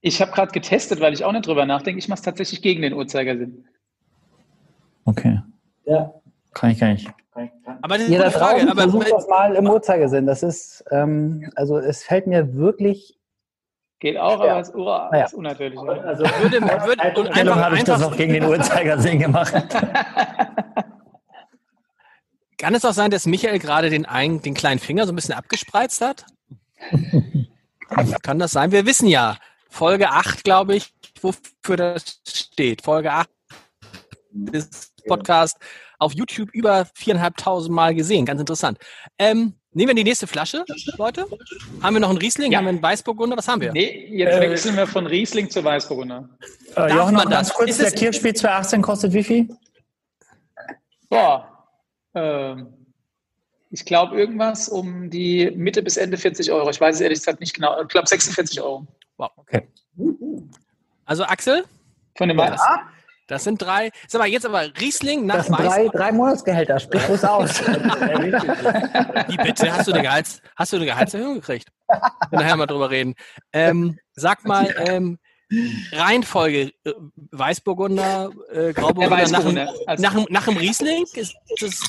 Ich habe gerade getestet, weil ich auch nicht drüber nachdenke. Ich mache es tatsächlich gegen den Uhrzeigersinn. Okay. Ja. Kann ich gar nicht. Aber das ist gute Frage. Aber versucht das mal im Uhrzeigersinn. Das ist, ähm, also es fällt mir wirklich Geht auch, aber es oh, Naja. ist unnatürlich. Also, würde, würde und einfach, habe ich das auch gegen den Uhrzeigersinn gemacht. kann es auch sein, dass Michael gerade den, einen, den kleinen Finger so ein bisschen abgespreizt hat? kann das sein? Wir wissen ja, Folge 8, glaube ich, wofür das steht. Folge 8 des Podcast auf YouTube über viereinhalbtausend Mal gesehen. Ganz interessant. Ähm, Nehmen wir die nächste Flasche, Leute? Haben wir noch einen Riesling? Ja. Haben wir einen Weißburgunder? Was haben wir? Nee, jetzt wechseln wir von Riesling zu Weißburgunder. Äh, Jochen, noch ganz das? kurz, Ist der Kirchspiel 2018 kostet wie viel? Boah. Ähm, ich glaube, irgendwas um die Mitte bis Ende 40 Euro. Ich weiß es ehrlich gesagt nicht genau. Ich glaube 46 Euro. Okay. Also Axel, Von dem das- das sind drei. Sag mal, jetzt aber Riesling nach Das sind Weiß. drei, drei Monatsgehälter. Sprich ruhig aus. Wie bitte? Hast du eine, Gehalts, hast du eine Gehaltserhöhung gekriegt? Wir nachher mal drüber reden. Ähm, sag mal, ähm, Reihenfolge, äh, Weißburgunder, äh, Der Grauburgunder nach, dem- Weißburgunder. Nach, dem- nach dem Riesling? Ist das,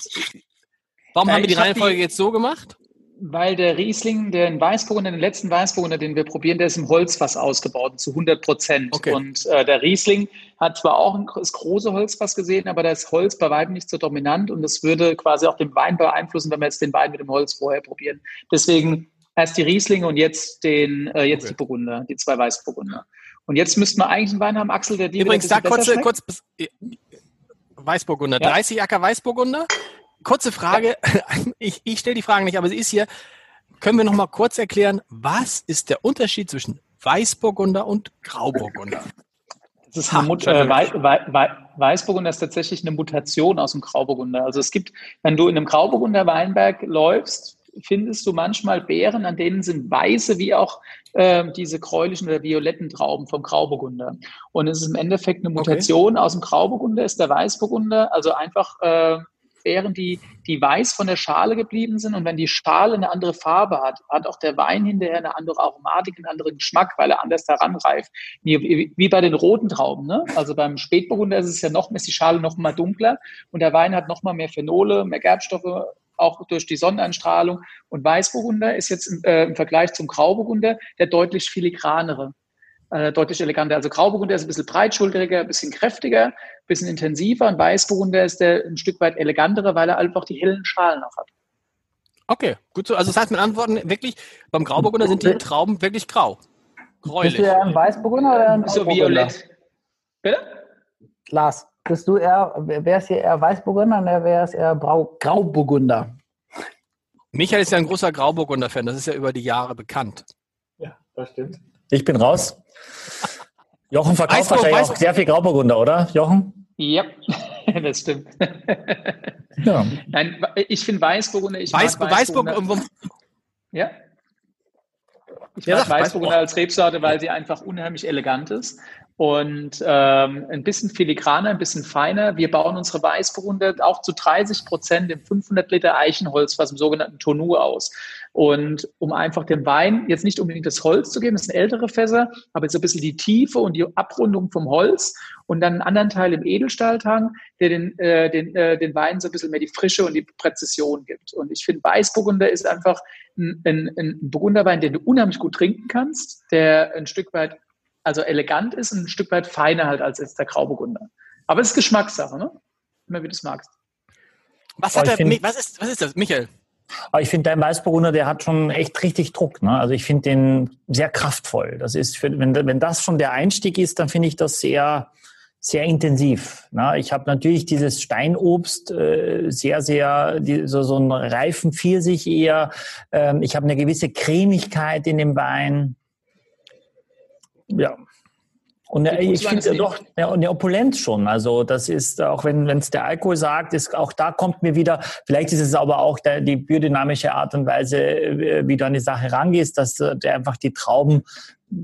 warum Ja, haben wir die hab Reihenfolge die- jetzt so gemacht? Weil der Riesling, den Weißburgunder, den letzten Weißburgunder, den wir probieren, der ist im Holzfass ausgebaut, zu 100 Prozent. Okay. Und äh, der Riesling hat zwar auch ein, das große Holzfass gesehen, aber da ist Holz bei weitem nicht so dominant und das würde quasi auch den Wein beeinflussen, wenn wir jetzt den Wein mit dem Holz vorher probieren. Deswegen erst die Rieslinge und jetzt den äh, jetzt Okay. die Burgunder, die zwei Weißburgunder. Und jetzt müssten wir eigentlich einen Wein haben, Axel, der dir Übrigens, da besser kurz, Weißburgunder, Ja. 30 Acker Weißburgunder. Kurze Frage, ich, ich stelle die Frage nicht, aber sie ist hier. Können wir noch mal kurz erklären, was ist der Unterschied zwischen Weißburgunder und Grauburgunder? Das ist eine Mut äh, wieder. Wei Wei Wei Weißburgunder ist tatsächlich eine Mutation aus dem Grauburgunder. Also es gibt, wenn du in einem Grauburgunder Weinberg läufst, findest du manchmal Beeren, an denen sind weiße wie auch ähm, diese gräulichen oder violetten Trauben vom Grauburgunder. Und es ist im Endeffekt eine Okay. Mutation aus dem Grauburgunder, ist der Weißburgunder, also einfach äh, Beeren, die, die weiß von der Schale geblieben sind. Und wenn die Schale eine andere Farbe hat, hat auch der Wein hinterher eine andere Aromatik, einen anderen Geschmack, weil er anders heranreift. Wie, wie, bei den roten Trauben. Ne? Also beim Spätburgunder ist es ja noch, ist die Schale noch mal dunkler und der Wein hat noch mal mehr Phenole, mehr Gerbstoffe, auch durch die Sonneneinstrahlung. Und Weißburgunder ist jetzt äh, im Vergleich zum Grauburgunder der deutlich filigranere, äh, deutlich eleganter. Also Grauburgunder ist ein bisschen breitschulteriger, ein bisschen kräftiger, ein bisschen intensiver und Weißburgunder ist der ein Stück weit elegantere, weil er einfach die hellen Schalen noch hat. Okay, gut so. Also das heißt mit Antworten wirklich, beim Grauburgunder sind die Trauben wirklich grau. Bist Gräulich. du eher ein Weißburgunder oder ein So violett. Bitte? Lars, bist du eher, wer ist hier eher Weißburgunder und wer ist eher Brau, Grauburgunder? Michael ist ja ein großer Grauburgunder-Fan, das ist ja über die Jahre bekannt. Ja, das stimmt. Ich bin raus. Jochen verkauft Weißburg, wahrscheinlich Weißburg. auch sehr viel Grauburgunder, oder, Jochen? Ja, das stimmt. Ja. Nein, ich finde Weißburgunder, ich Weiß, mag Weißburg, Weißburgunder. Ja. Ich Ja, mag Weißburgunder als Rebsorte, weil sie einfach unheimlich elegant ist und ähm, ein bisschen filigraner, ein bisschen feiner. Wir bauen unsere Weißburgunder auch zu 30 Prozent im 500 Liter Eichenholz, was im sogenannten Tonneau aus. Und um einfach dem Wein jetzt nicht unbedingt das Holz zu geben, das sind ältere Fässer, aber jetzt ein bisschen die Tiefe und die Abrundung vom Holz und dann einen anderen Teil im Edelstahltank, der den, äh, den, äh, den Wein so ein bisschen mehr die Frische und die Präzision gibt. Und ich finde, Weißburgunder ist einfach ein, ein, ein Burgunderwein, den du unheimlich gut trinken kannst, der ein Stück weit, also elegant ist und ein Stück weit feiner halt als jetzt der Grauburgunder. Aber es ist Geschmackssache, ne? Immer wie du es magst. Was, Aber hat ich er, find- was, ist, was ist das, Michael? Aber ich finde, dein Weißburgunder, der hat schon echt richtig Druck. Ne? Also ich finde den sehr kraftvoll. Das ist, für, wenn, wenn das schon der Einstieg ist, dann finde ich das sehr, sehr intensiv. Ne? Ich habe natürlich dieses Steinobst äh, sehr, sehr, die, so, so einen reifen Pfirsich eher. Ähm, ich habe eine gewisse Cremigkeit in dem Wein. Ja. Und äh, Die ich finde doch ja, und eine Opulenz schon. Also das ist, auch wenn es der Alkohol sagt, ist auch da kommt mir wieder, vielleicht ist es aber auch der, die biodynamische Art und Weise, äh, wie du an die Sache rangehst, dass äh, der einfach die Trauben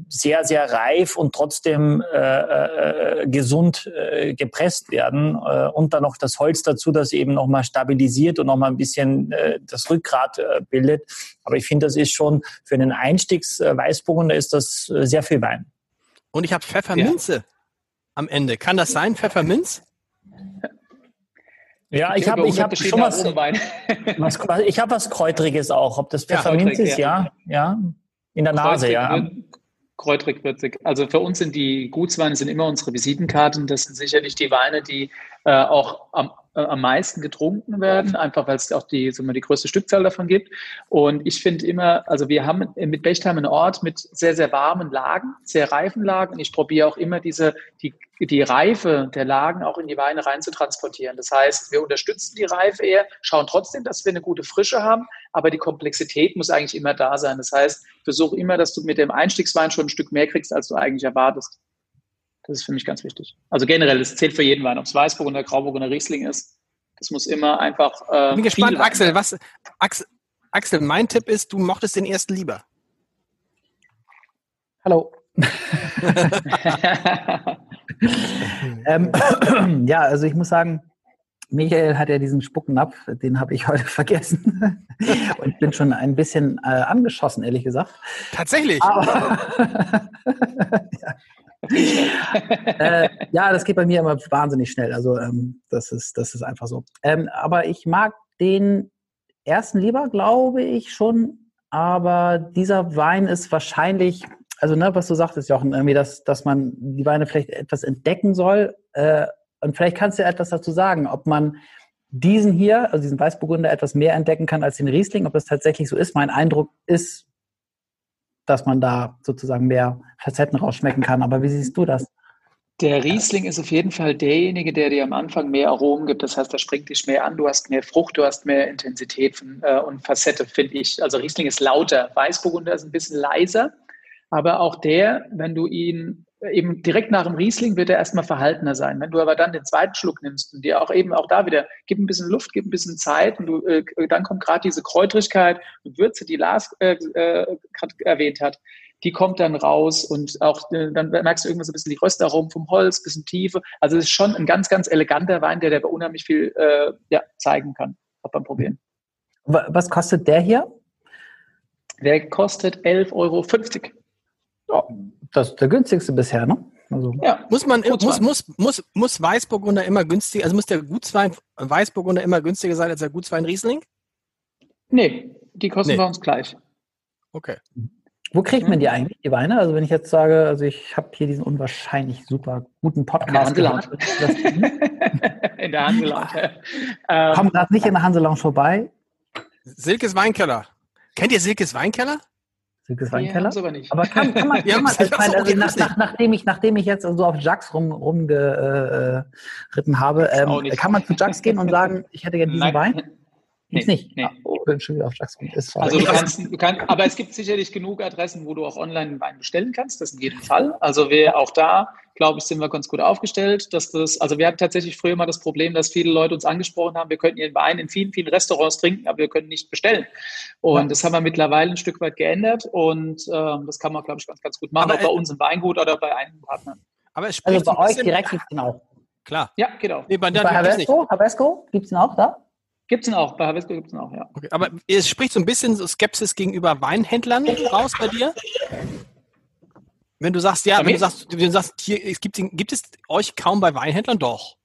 sehr, sehr reif und trotzdem äh, äh, gesund äh, gepresst werden äh, und dann noch das Holz dazu, das eben nochmal stabilisiert und nochmal ein bisschen äh, das Rückgrat äh, bildet. Aber ich finde, das ist schon für einen Einstiegs-Weißburgunder ist das äh, sehr viel Wein. Und ich habe Pfefferminze am Ende. Kann das sein, Pfefferminz? Ja, ich habe ich hab schon was, was ich habe was Kräutriges auch. Ob das Ja, Pfefferminz kräutrig, ist, ja. ja, In der Nase, ja. Kräutrig, würzig. Also für uns sind die Gutsweine sind immer unsere Visitenkarten. Das sind sicherlich die Weine, die, äh, auch am äh, am meisten getrunken werden, einfach weil es auch die, sagen wir, die größte Stückzahl davon gibt. Und ich finde immer, also wir haben mit Bechtheim einen Ort mit sehr, sehr warmen Lagen, sehr reifen Lagen. Und ich probiere auch immer diese, die, die Reife der Lagen auch in die Weine rein zu transportieren. Das heißt, wir unterstützen die Reife eher, schauen trotzdem, dass wir eine gute Frische haben, aber die Komplexität muss eigentlich immer da sein. Das heißt, versuche immer, dass du mit dem Einstiegswein schon ein Stück mehr kriegst, als du eigentlich erwartest. Das ist für mich ganz wichtig. Also generell, das zählt für jeden Wein, ob es Weißburgunder, Grauburgunder, Riesling ist. Das muss immer einfach. Äh, Bin gespannt, Axel, was, Axel, Axel, mein Tipp ist, du mochtest den ersten lieber. Hallo. ähm, ja, also ich muss sagen, Michael hat ja diesen Spucknapf, den habe ich heute vergessen und bin schon ein bisschen äh, angeschossen, ehrlich gesagt. Tatsächlich. Aber, ja. äh, ja, das geht bei mir immer wahnsinnig schnell. Also ähm, das, ist, das ist einfach so. Ähm, aber ich mag den ersten lieber, glaube ich schon. Aber dieser Wein ist wahrscheinlich, also ne, was du sagtest, Jochen, irgendwie, dass, dass man die Weine vielleicht etwas entdecken soll. Äh, und vielleicht kannst du etwas dazu sagen, ob man diesen hier, also diesen Weißburgunder, etwas mehr entdecken kann als den Riesling, ob das tatsächlich so ist. Mein Eindruck ist, dass man da sozusagen mehr Facetten rausschmecken kann. Aber wie siehst du das? Der Riesling ist auf jeden Fall derjenige, der dir am Anfang mehr Aromen gibt. Das heißt, er springt dich mehr an, du hast mehr Frucht, du hast mehr Intensität äh, und Facette, finde ich. Also Riesling ist lauter, Weißburgunder ist ein bisschen leiser, aber auch der, wenn du ihn eben direkt nach dem Riesling wird er erstmal verhaltener sein. Wenn du aber dann den zweiten Schluck nimmst und dir auch eben auch da wieder, gib ein bisschen Luft, gib ein bisschen Zeit und du, äh, dann kommt gerade diese Kräutrigkeit und Würze, die Lars äh, äh, erwähnt hat, die kommt dann raus und auch äh, dann merkst du irgendwann so ein bisschen die Röstaromen vom Holz, ein bisschen Tiefe. Also es ist schon ein ganz, ganz eleganter Wein, der der unheimlich viel äh, ja, zeigen kann, auch beim Probieren. Was kostet der hier? Der kostet 11,50 Euro. Ja, das ist der günstigste bisher, ne? Also ja, muss man muss, muss, muss, muss Weißburgunder immer günstiger, also muss der Gutswein Weißburgunder immer günstiger sein als der Gutswein Riesling? Nee, die kosten nee. bei uns gleich. Okay. Wo kriegt man die mhm. eigentlich, die Weine? Also wenn ich jetzt sage, also ich habe hier diesen unwahrscheinlich super guten Podcast in der Hanselounge. in der Hanselounge. Ähm, Kommt gerade nicht in der Hanselounge vorbei. Silkes Weinkeller. Kennt ihr Silkes Weinkeller? Silkes Weinkeller? aber nicht. Aber kann, kann man, kann man ich meine, also nach, nach, nachdem, ich, nachdem ich jetzt so auf Jax rum, rumgeritten äh, habe, ähm, kann man zu Jax gehen und sagen, ich hätte gerne diesen Nein. Wein? Gibt's nee, nicht. Nee. Oh, bin schon wieder auf Jackson. Ist also du kannst, du kannst, aber es gibt sicherlich genug Adressen, wo du auch online Wein bestellen kannst. Das in jedem Fall. Also wir auch da, glaube ich, sind wir ganz gut aufgestellt, dass das, also wir hatten tatsächlich früher mal das Problem, dass viele Leute uns angesprochen haben, wir könnten ihren Wein in vielen, vielen Restaurants trinken, aber wir können nicht bestellen. Und ja. das haben wir mittlerweile ein Stück weit geändert und ähm, das kann man, glaube ich, ganz, ganz gut machen, aber, auch bei uns im Weingut oder bei einem Partner. Aber es also bei euch direkt gibt es den auch. Klar. Ja, genau. Nee, bei, Havesco, Havesco gibt es den auch da? Gibt es auch, bei Havesco gibt es auch, ja. Okay, aber es spricht so ein bisschen so Skepsis gegenüber Weinhändlern raus bei dir? Wenn du sagst, ja, wenn du sagst, wenn du sagst hier, es gibt, gibt es euch kaum bei Weinhändlern? Doch.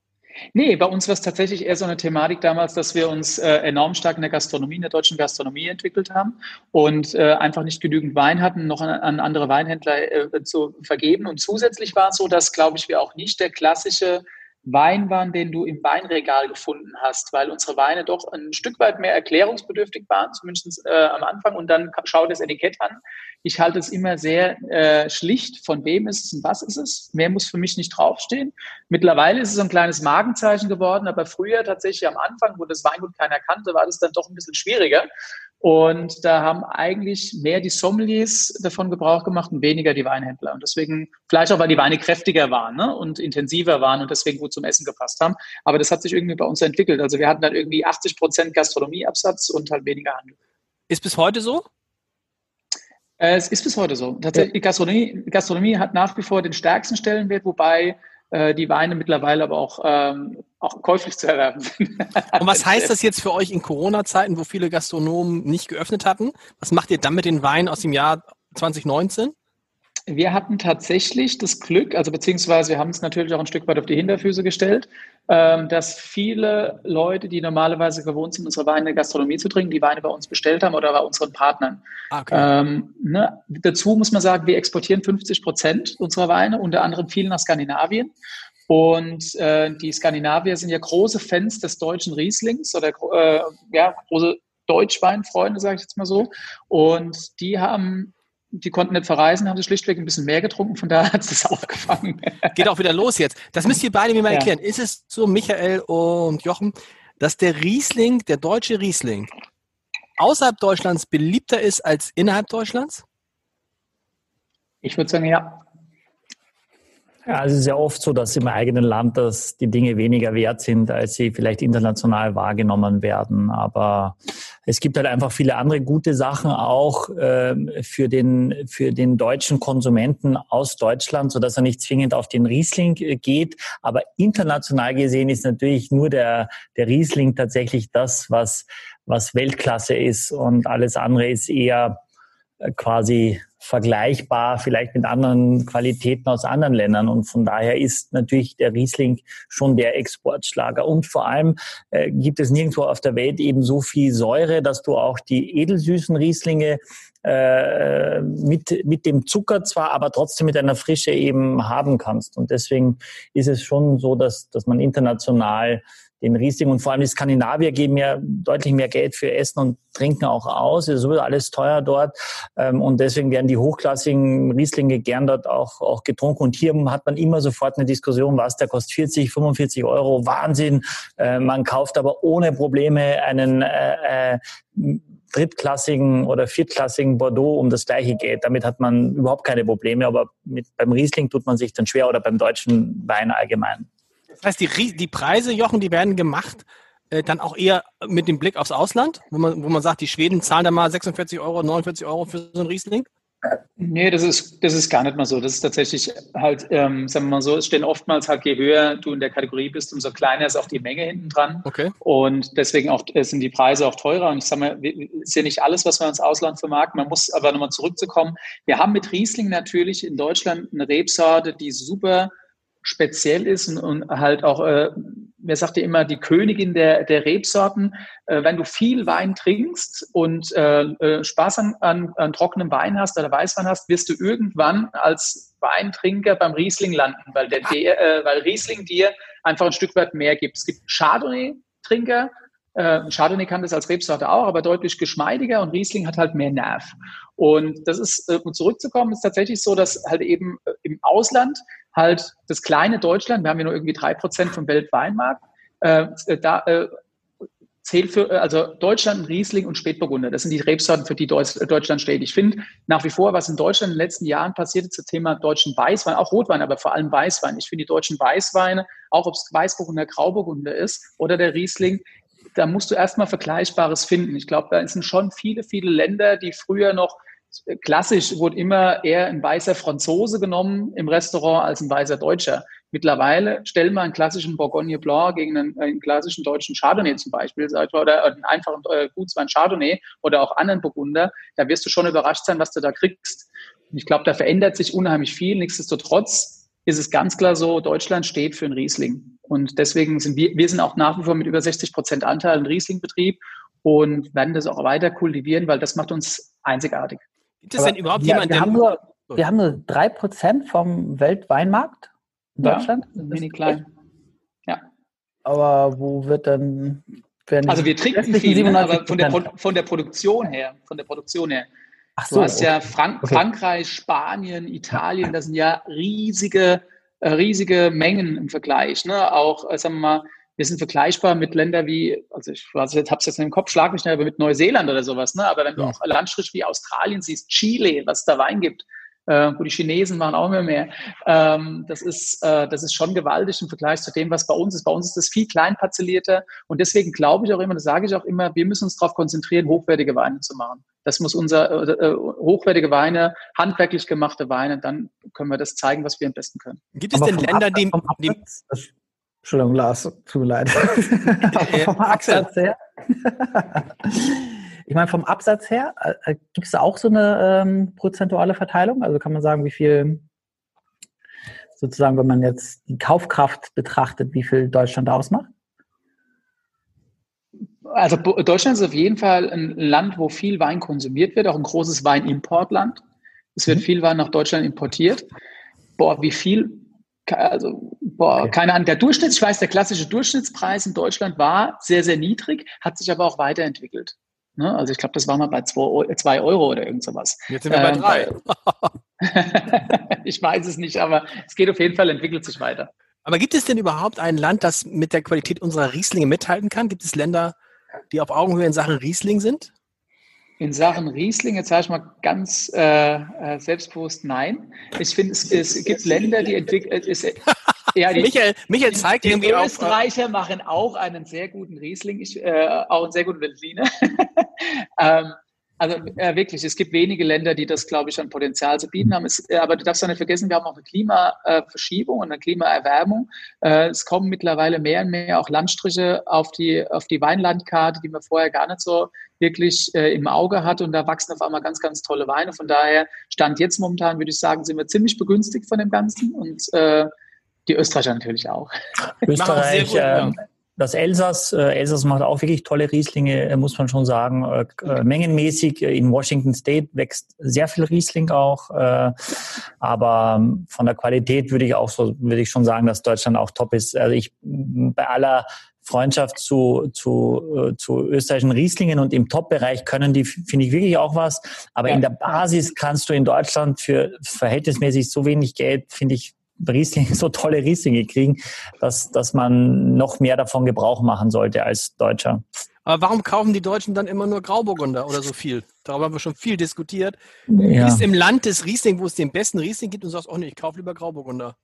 Nee, bei uns war es tatsächlich eher so eine Thematik damals, dass wir uns äh, enorm stark in der Gastronomie, in der deutschen Gastronomie entwickelt haben und äh, einfach nicht genügend Wein hatten, noch an, an andere Weinhändler äh, zu vergeben. Und zusätzlich war es so, dass, glaube ich, wir auch nicht der klassische Wein waren, den du im Weinregal gefunden hast, weil unsere Weine doch ein Stück weit mehr erklärungsbedürftig waren, zumindest äh, am Anfang. Und dann schau das Etikett an. Ich halte es immer sehr äh, schlicht, von wem ist es und was ist es. Mehr muss für mich nicht draufstehen. Mittlerweile ist es ein kleines Magenzeichen geworden, aber früher tatsächlich am Anfang, wo das Weingut keiner kannte, war das dann doch ein bisschen schwieriger. Und da haben eigentlich mehr die Sommeliers davon Gebrauch gemacht und weniger die Weinhändler. Und deswegen, vielleicht auch, weil die Weine kräftiger waren ne? und intensiver waren und deswegen gut zum Essen gepasst haben. Aber das hat sich irgendwie bei uns entwickelt. Also wir hatten dann irgendwie 80 Prozent Gastronomieabsatz und halt weniger Handel. Ist bis heute so? Äh, es ist bis heute so. Tatsächlich, Gastronomie, Gastronomie hat nach wie vor den stärksten Stellenwert, wobei äh, die Weine mittlerweile aber auch, ähm, auch käuflich zu erwerben sind. Und was heißt das jetzt für euch in Corona-Zeiten, wo viele Gastronomen nicht geöffnet hatten? Was macht ihr dann mit den Weinen aus dem Jahr 2019? Wir hatten tatsächlich das Glück, also beziehungsweise wir haben es natürlich auch ein Stück weit auf die Hinterfüße gestellt, ähm, dass viele Leute, die normalerweise gewohnt sind, unsere Weine in der Gastronomie zu trinken, die Weine bei uns bestellt haben oder bei unseren Partnern. Ah, okay. Ähm, ne? Dazu muss man sagen, wir exportieren 50 Prozent unserer Weine, unter anderem viel nach Skandinavien. Und äh, die Skandinavier sind ja große Fans des deutschen Rieslings oder äh, ja, große Deutschweinfreunde, sage ich jetzt mal so. Und die haben, die konnten nicht verreisen, haben sie schlichtweg ein bisschen mehr getrunken, von daher hat es das aufgefangen. Geht auch wieder los jetzt. Das müsst ihr beide mir mal erklären. Ja. Ist es so, Michael und Jochen, dass der Riesling, der deutsche Riesling, außerhalb Deutschlands beliebter ist als innerhalb Deutschlands? Ich würde sagen, ja. Ja, also es ist ja oft so, dass im eigenen Land dass die Dinge weniger wert sind, als sie vielleicht international wahrgenommen werden. Aber es gibt halt einfach viele andere gute Sachen auch äh, für, den, für den deutschen Konsumenten aus Deutschland, so dass er nicht zwingend auf den Riesling äh, geht. Aber international gesehen ist natürlich nur der, der Riesling tatsächlich das, was, was Weltklasse ist. Und alles andere ist eher quasi vergleichbar vielleicht mit anderen Qualitäten aus anderen Ländern. Und von daher ist natürlich der Riesling schon der Exportschlager. Und vor allem äh, gibt es nirgendwo auf der Welt eben so viel Säure, dass du auch die edelsüßen Rieslinge äh, mit, mit dem Zucker zwar, aber trotzdem mit einer Frische eben haben kannst. Und deswegen ist es schon so, dass, dass man international den Riesling und vor allem die Skandinavier geben ja deutlich mehr Geld für Essen und Trinken auch aus. Es ist sowieso alles teuer dort. Ähm, und deswegen werden die hochklassigen Rieslinge gern dort auch, auch getrunken. Und hier hat man immer sofort eine Diskussion, was, der kostet 40, 45 Euro. Wahnsinn. Äh, man kauft aber ohne Probleme einen äh, äh, drittklassigen oder viertklassigen Bordeaux um das gleiche Geld. Damit hat man überhaupt keine Probleme. Aber mit, beim Riesling tut man sich dann schwer oder beim deutschen Wein allgemein. Das heißt, die, die Preise, Jochen, die werden gemacht äh, dann auch eher mit dem Blick aufs Ausland, wo man, wo man sagt, die Schweden zahlen da mal 46 Euro, 49 Euro für so einen Riesling? Nee, das ist, das ist gar nicht mal so. Das ist tatsächlich halt, ähm, sagen wir mal so, es stehen oftmals halt, je höher du in der Kategorie bist, umso kleiner ist auch die Menge hinten dran. Okay. Und deswegen auch, äh, sind die Preise auch teurer. Und ich sage mal, ist ja nicht alles, was man ins Ausland vermarkten. Man muss aber nochmal zurückzukommen. Wir haben mit Riesling natürlich in Deutschland eine Rebsorte, die super speziell ist und, und halt auch, äh, mir sagt ja immer, die Königin der, der Rebsorten. Äh, wenn du viel Wein trinkst und äh, äh, Spaß an, an, an trockenem Wein hast oder Weißwein hast, wirst du irgendwann als Weintrinker beim Riesling landen, weil, der, der äh, weil Riesling dir einfach ein Stück weit mehr gibt. Es gibt Chardonnay-Trinker, äh, Chardonnay kann das als Rebsorte auch, aber deutlich geschmeidiger und Riesling hat halt mehr Nerv. Und das ist, äh, um zurückzukommen, ist tatsächlich so, dass halt eben äh, im Ausland halt das kleine Deutschland, wir haben ja nur irgendwie drei Prozent vom Weltweinmarkt, äh, da äh, zählt für, äh, also Deutschland, Riesling und Spätburgunder. Das sind die Rebsorten, für die Deutschland steht. Ich finde nach wie vor, was in Deutschland in den letzten Jahren passiert ist, zum Thema deutschen Weißwein, auch Rotwein, aber vor allem Weißwein. Ich finde die deutschen Weißweine, auch ob es Weißburgunder, Grauburgunder ist oder der Riesling, da musst du erstmal Vergleichbares finden. Ich glaube, da sind schon viele, viele Länder, die früher noch klassisch wurde immer eher ein weißer Franzose genommen im Restaurant als ein weißer Deutscher. Mittlerweile stellen wir einen klassischen Bourgogne Blanc gegen einen, einen klassischen deutschen Chardonnay zum Beispiel, oder einen einfachen äh, Gutswein Chardonnay oder auch anderen Burgunder. Da wirst du schon überrascht sein, was du da kriegst. Ich glaube, da verändert sich unheimlich viel. Nichtsdestotrotz ist es ganz klar so, Deutschland steht für einen Riesling. Und deswegen sind wir, wir sind auch nach wie vor mit über 60 Prozent Anteil ein Riesling-Betrieb und werden das auch weiter kultivieren, weil das macht uns einzigartig. Gibt es denn überhaupt wir, jemanden, wir haben nur, Wir haben nur 3% vom Weltweinmarkt in Deutschland. Ja, mini klein. Ja. Aber wo wird dann. Also wir trinken viel, ne, aber von der, von der Produktion her, von der Produktion her. Ach so, du hast okay. ja Frank okay. Frankreich, Spanien, Italien, das sind ja riesige, äh, riesige Mengen im Vergleich. Ne? Auch, äh, sagen wir mal, wir sind vergleichbar mit Ländern wie, also ich weiß, jetzt habe es jetzt in den Kopf, schlag mich schnell, aber mit Neuseeland oder sowas. Ne? Aber wenn du auch Landstrich wie Australien siehst, Chile, was da Wein gibt, äh, wo die Chinesen machen auch immer mehr. Ähm, das, ist, äh, das ist schon gewaltig im Vergleich zu dem, was bei uns ist. Bei uns ist das viel klein parzellierter und deswegen glaube ich auch immer, das sage ich auch immer, wir müssen uns darauf konzentrieren, hochwertige Weine zu machen. Das muss unser äh, äh, hochwertige Weine, handwerklich gemachte Weine, dann können wir das zeigen, was wir am besten können. Gibt es denn Länder, die, die Entschuldigung, Lars, tut mir leid. vom Absatz her. ich meine, vom Absatz her, äh, äh gibt es da auch so eine ähm, prozentuale Verteilung? Also kann man sagen, wie viel sozusagen, wenn man jetzt die Kaufkraft betrachtet, wie viel Deutschland ausmacht? Also Deutschland ist auf jeden Fall ein Land, wo viel Wein konsumiert wird, auch ein großes Weinimportland. Es wird mhm. viel Wein nach Deutschland importiert. Boah, wie viel also Boah, okay. keine Ahnung. Der Durchschnitt, ich weiß, der klassische Durchschnittspreis in Deutschland war sehr, sehr niedrig, hat sich aber auch weiterentwickelt. Ne? Also ich glaube, das war mal bei zwei, zwei Euro oder irgend sowas. Jetzt sind wir ähm, bei drei. ich weiß es nicht, aber es geht auf jeden Fall, entwickelt sich weiter. Aber gibt es denn überhaupt ein Land, das mit der Qualität unserer Rieslinge mithalten kann? Gibt es Länder, die auf Augenhöhe in Sachen Riesling sind? In Sachen Riesling, jetzt sage ich mal ganz äh, äh selbstbewusst nein. Ich finde, es, es, gibt Länder, die entwickeln. Äh, ja, die, Michael, Michael zeigt die irgendwie auch. Die äh, Österreicher machen auch einen sehr guten Riesling, ich, äh, auch einen sehr guten Veltliner. ähm, also äh, wirklich, es gibt wenige Länder, die das, glaube ich, an Potenzial zu bieten haben. Es, äh, aber du darfst ja nicht vergessen, wir haben auch eine Klimaverschiebung und eine Klimaerwärmung. Äh, es kommen mittlerweile mehr und mehr auch Landstriche auf die, auf die Weinlandkarte, die man vorher gar nicht so wirklich äh, im Auge hatte. Und da wachsen auf einmal ganz, ganz tolle Weine. Von daher stand jetzt momentan, würde ich sagen, sind wir ziemlich begünstigt von dem Ganzen. Und äh, die Österreicher natürlich auch. Österreich. Ähm, das Elsass, äh, Elsass macht auch wirklich tolle Rieslinge, äh, muss man schon sagen. Äh, äh, mengenmäßig äh, in Washington State wächst sehr viel Riesling auch. Äh, aber ähm, von der Qualität würde ich auch so, würde ich schon sagen, dass Deutschland auch top ist. Also ich, bei aller Freundschaft zu, zu, äh, zu österreichischen Rieslingen und im Top-Bereich können die, finde ich, wirklich auch was. Aber ja. in der Basis kannst du in Deutschland für verhältnismäßig so wenig Geld, finde ich, Riesling, so tolle Rieslinge kriegen, dass, dass man noch mehr davon Gebrauch machen sollte als Deutscher. Aber warum kaufen die Deutschen dann immer nur Grauburgunder oder so viel? Darüber haben wir schon viel diskutiert. Ja. Du bist im Land des Riesling, wo es den besten Riesling gibt und sagst, oh nee, ich kaufe lieber Grauburgunder.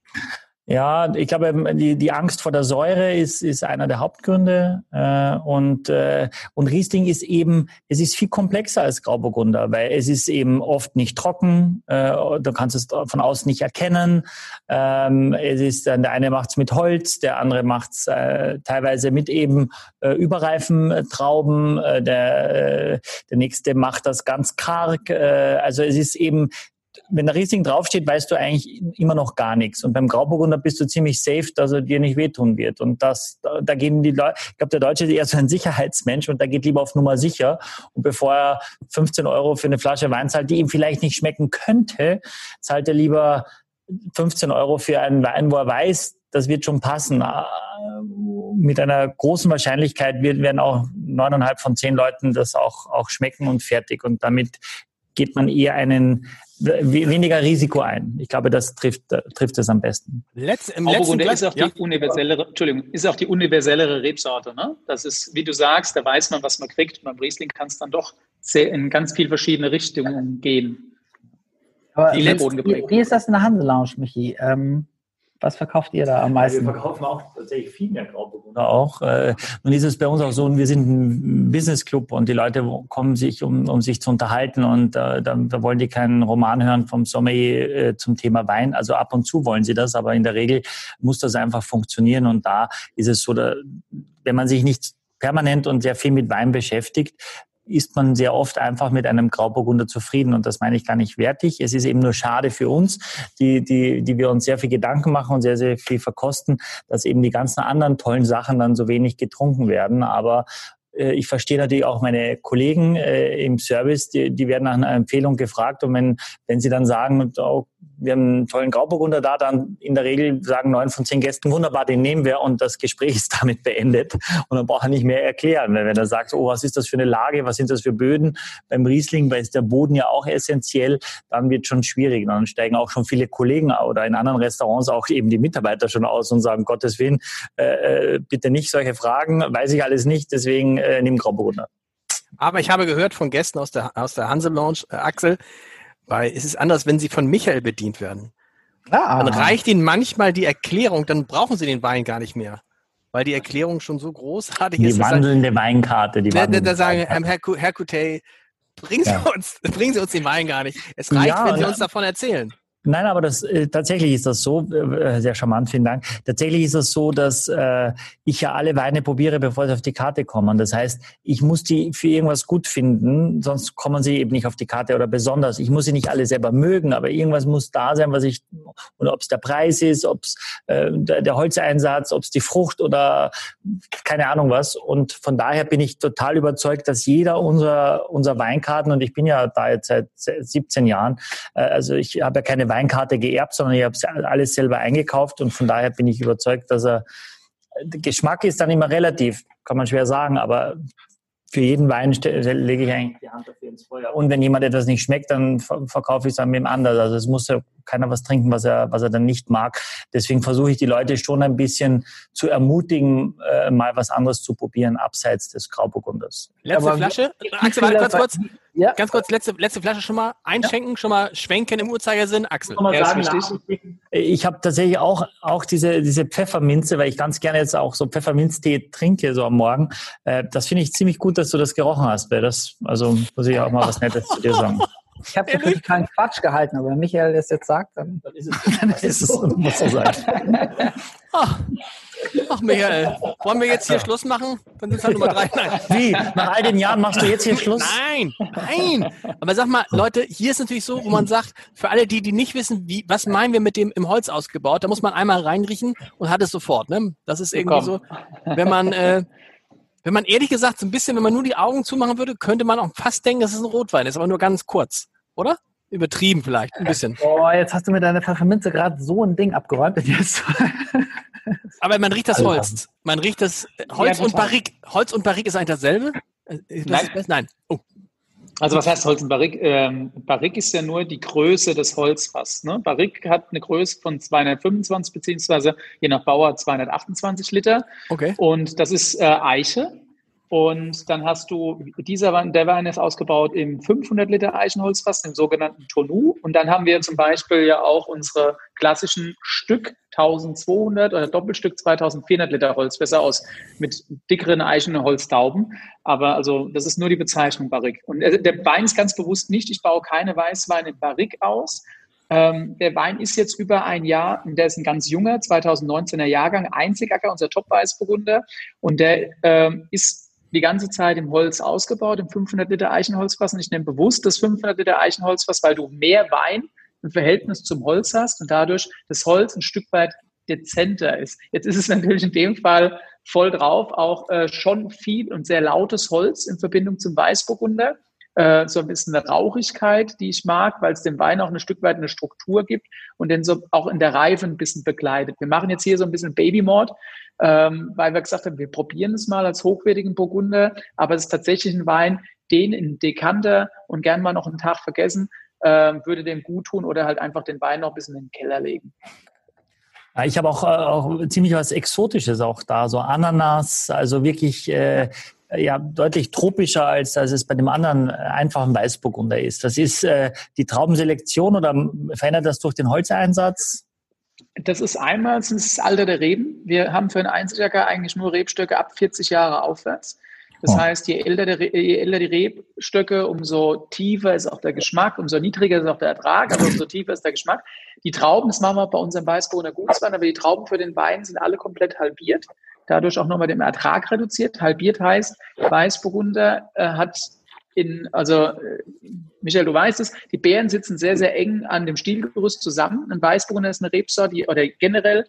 Ja, ich glaube, die, die Angst vor der Säure ist, ist einer der Hauptgründe. Äh, und, äh, und Riesling ist eben, es ist viel komplexer als Grauburgunder, weil es ist eben oft nicht trocken, äh, du kannst es von außen nicht erkennen. Ähm, es ist, der eine macht es mit Holz, der andere macht es äh, teilweise mit eben äh, überreifen Trauben, äh, der, äh, der nächste macht das ganz karg. Äh, also es ist eben wenn der Riesling draufsteht, weißt du eigentlich immer noch gar nichts. Und beim Grauburgunder bist du ziemlich safe, dass er dir nicht wehtun wird. Und das, da gehen die Leute, ich glaube, der Deutsche ist eher so ein Sicherheitsmensch und da geht lieber auf Nummer sicher. Und bevor er 15 Euro für eine Flasche Wein zahlt, die ihm vielleicht nicht schmecken könnte, zahlt er lieber 15 Euro für einen Wein, wo er weiß, das wird schon passen. Äh, mit einer großen Wahrscheinlichkeit werden auch neuneinhalb von zehn Leuten das auch, auch schmecken und fertig. Und damit geht man eher einen weniger Risiko ein. Ich glaube, das trifft, trifft es am besten. Letz, im letzten ist auch die ja. universellere, Entschuldigung, ist auch die universellere Rebsorte. Ne? Das ist, wie du sagst, da weiß man, was man kriegt. Beim Riesling kann es dann doch sehr in ganz viele verschiedene Richtungen gehen. Aber wie, wie, ist das in der Hanselounge, Michi? Ähm, was verkauft ihr da am meisten? Wir verkaufen auch tatsächlich viel mehr Grauburgunder auch. Äh, nun ist es bei uns auch so, wir sind ein Business Club und die Leute kommen sich, um, um sich zu unterhalten und äh, da, da wollen die keinen Roman hören vom Sommelier äh, zum Thema Wein. Also ab und zu wollen sie das, aber in der Regel muss das einfach funktionieren und da ist es so, da, wenn man sich nicht permanent und sehr viel mit Wein beschäftigt, ist man sehr oft einfach mit einem Grauburgunder zufrieden. Und das meine ich gar nicht wertig. Es ist eben nur schade für uns, die, die, die wir uns sehr viel Gedanken machen und sehr, sehr viel verkosten, dass eben die ganzen anderen tollen Sachen dann so wenig getrunken werden. Aber ich verstehe natürlich auch meine Kollegen äh, im Service, die, die werden nach einer Empfehlung gefragt. Und wenn, wenn sie dann sagen, oh, wir haben einen tollen Grauburgunder da, dann in der Regel sagen neun von zehn Gästen, wunderbar, den nehmen wir. Und das Gespräch ist damit beendet. Und dann braucht er nicht mehr erklären. Wenn er sagt, oh, was ist das für eine Lage, was sind das für Böden? Beim Riesling, weil ist der Boden ja auch essentiell, dann wird schon schwierig. Dann steigen auch schon viele Kollegen oder in anderen Restaurants auch eben die Mitarbeiter schon aus und sagen, Gottes Willen, äh, äh bitte nicht solche Fragen, weiß ich alles nicht, deswegen äh, nimm Grauburgunder. Aber ich habe gehört von Gästen aus der, aus der Hanse Lounge, äh, Axel, weil es ist anders, wenn sie von Michael bedient werden. Ah. Dann reicht ihnen manchmal die Erklärung, dann brauchen sie den Wein gar nicht mehr. Weil die Erklärung schon so großartig die ist. Die wandelnde Weinkarte. Die da, da, da sagen, ähm, Herr, Herr Coutet, bringen Sie, ja. uns, bringen Sie uns den Wein gar nicht. Es reicht, ja, wenn Sie uns davon erzählen. Nein, aber das äh, tatsächlich ist das so, äh, sehr charmant, vielen Dank. Tatsächlich ist es so, dass äh, ich ja alle Weine probiere, bevor sie auf die Karte kommen. Das heißt, ich muss die für irgendwas gut finden, sonst kommen sie eben nicht auf die Karte oder besonders. Ich muss sie nicht alle selber mögen, aber irgendwas muss da sein, was ich und ob es der Preis ist, ob es äh, der, Holzeinsatz, ob es die Frucht oder keine Ahnung was. Und von daher bin ich total überzeugt, dass jeder unserer unser Weinkarten und ich bin ja da jetzt seit 17 Jahren, äh, also ich habe ja keine Weinkarte geerbt, sondern ich habe alles selber eingekauft und von daher bin ich überzeugt, dass er Geschmack ist dann immer relativ, kann man schwer sagen, aber für jeden Wein lege ich eigentlich die Hand dafür ins Feuer. Und wenn jemand etwas nicht schmeckt, dann verkaufe ich es an wem anders. Also es muss ja keiner was trinken, was er, was er dann nicht mag. Deswegen versuche ich die Leute schon ein bisschen zu ermutigen, äh, mal was anderes zu probieren, abseits des Grauburgunders. Letzte Aber Flasche. Axel, warte ganz kurz. Ja. Ganz kurz, letzte, letzte Flasche schon mal einschenken, ja. schon mal schwenken im Uhrzeigersinn. Axel. Sagen, ich habe tatsächlich auch, auch diese, diese Pfefferminze, weil ich ganz gerne jetzt auch so Pfefferminztee trinke, so am Morgen. Äh, das finde ich ziemlich gut, dass du das gerochen hast, weil das, also muss ich auch mal was Nettes zu dir sagen. Ich habe für keinen Quatsch gehalten, aber wenn Michael das jetzt sagt, dann, dann ist es, dann ist es muss so sein. Ach, ach, Michael, wollen wir jetzt hier Schluss machen? Dann sind es halt Nummer drei. Nein. Wie? Nach all den Jahren machst du jetzt hier Schluss? Nein, nein. Aber sag mal, Leute, hier ist natürlich so, wo man sagt, für alle, die, die nicht wissen, wie, was meinen wir mit dem im Holz ausgebaut, da muss man einmal reinriechen und hat es sofort. Ne? Das ist irgendwie so, wenn man, äh, wenn man ehrlich gesagt so ein bisschen, wenn man nur die Augen zumachen würde, könnte man auch fast denken, dass es ein Rotwein ist, aber nur ganz kurz, oder? Übertrieben vielleicht, ein bisschen. Boah, jetzt hast du mir deine Pfefferminze gerade so ein Ding abgeräumt. Jetzt. aber man riecht das Holz. Man riecht das Holz ja, und Barrique. Holz und Barrique ist eigentlich dasselbe? Äh, das Nein. Nein. Oh. Also was heißt Holz und Barrique? Ähm, Barrique ist ja nur die Größe des Holzfass. Ne? Barrique hat eine Größe von 225 beziehungsweise je nach Bauer 228 Liter. Okay. Und das ist äh, Eiche. Und dann hast du, dieser Wein, der Wein ist ausgebaut im 500 Liter Eichenholzfass, dem sogenannten Tonu. Und dann haben wir zum Beispiel ja auch unsere klassischen Stück 1200 oder Doppelstück 2400 Liter Holzfässer aus mit dickeren Eichenholztauben. Aber also das ist nur die Bezeichnung Barrique. Und äh, der Wein ist ganz bewusst nicht, ich baue keine Weißweine in Barrique aus. Ähm, der Wein ist jetzt über ein Jahr, der ist ein ganz junger, 2019er Jahrgang, Einzigacker, unser Top-Weißburgunder. Und der ähm, ist die ganze Zeit im Holz ausgebaut, im 500 Liter Eichenholzfass. Und ich nehme bewusst das 500 Liter Eichenholzfass, weil du mehr Wein im Verhältnis zum Holz hast und dadurch das Holz ein Stück weit dezenter ist. Jetzt ist es natürlich in dem Fall voll drauf, auch äh, schon viel und sehr lautes Holz in Verbindung zum Weißburgunder. Äh, so ein bisschen eine Rauchigkeit, die ich mag, weil es dem Wein auch ein Stück weit eine Struktur gibt und den so auch in der Reife ein bisschen begleitet. Wir machen jetzt hier so ein bisschen Babymord, ähm, weil wir gesagt haben, wir probieren es mal als hochwertigen Burgunder, aber es ist tatsächlich ein Wein, den in Dekanter und gern mal noch einen Tag vergessen, äh, würde dem gut tun oder halt einfach den Wein noch ein bisschen in den Keller legen. Ich habe auch, äh, auch ziemlich was Exotisches auch da, so Ananas, also wirklich äh, ja deutlich tropischer als, als es bei dem anderen einfachen Weißburgunder ist. Das ist äh, die Traubenselektion oder verändert das durch den Holzeinsatz? Das ist einmal das Alter der Reben. Wir haben für einen Einzeljacker eigentlich nur Rebstöcke ab 40 Jahre aufwärts. Das oh. heißt, je älter, der, je älter die Rebstöcke, umso tiefer ist auch der Geschmack, umso niedriger ist auch der Ertrag, aber umso tiefer ist der Geschmack. Die Trauben, das machen wir bei unserem Weißburgunder Gutswein, aber die Trauben für den Wein sind alle komplett halbiert. Dadurch auch nochmal den Ertrag reduziert. Halbiert heißt, Weißburgunder äh, hat in, also äh, Michael, du weißt es, die Beeren sitzen sehr, sehr eng an dem Stielgerüst zusammen. Ein Weißburgunder ist eine Rebsorte, die, oder generell,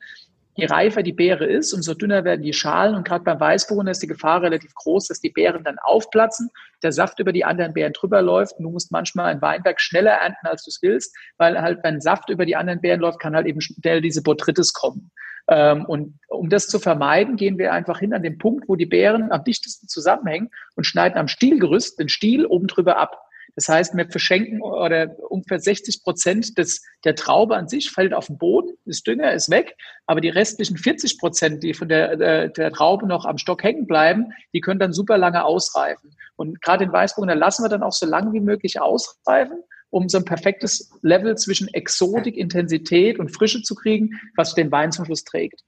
je reifer die Beere ist, umso dünner werden die Schalen. Und gerade beim Weißburgunder ist die Gefahr relativ groß, dass die Beeren dann aufplatzen, der Saft über die anderen Beeren drüber läuft. Und du musst manchmal ein Weinberg schneller ernten, als du es willst, weil halt, wenn Saft über die anderen Beeren läuft, kann halt eben schnell diese Botrytis kommen. Ähm, und um das zu vermeiden, gehen wir einfach hin an den Punkt, wo die Beeren am dichtesten zusammenhängen und schneiden am Stielgerüst den Stiel oben drüber ab. Das heißt, wir verschenken oder ungefähr 60 Prozent des, der Traube an sich fällt auf den Boden, das Dünger ist weg, aber die restlichen 40 Prozent, die von der, der, der Traube noch am Stock hängen bleiben, die können dann super lange ausreifen. Und gerade in Weißburgunder lassen wir dann auch so lange wie möglich ausreifen um so ein perfektes Level zwischen Exotik, Intensität und Frische zu kriegen, was den Wein zum Schluss trägt.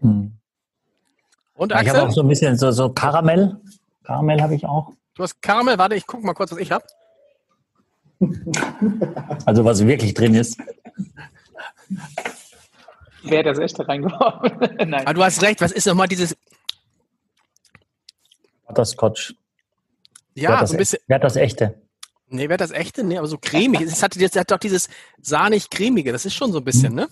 Hm. Und Axel? Ich habe auch so ein bisschen so, so Karamell. Karamell habe ich auch. Du hast Karamell, warte, ich gucke mal kurz, was ich habe. Also was wirklich drin ist. Wer hat das echte reingeworfen? Nein. Aber du hast recht, was ist nochmal dieses... Butterscotch. Ja, so ein bisschen. Wer hat das echte? Nee, wäre das echte? Nee, aber so cremig. Es hat, es hat doch dieses sahnig-cremige. Das ist schon so ein bisschen, ne?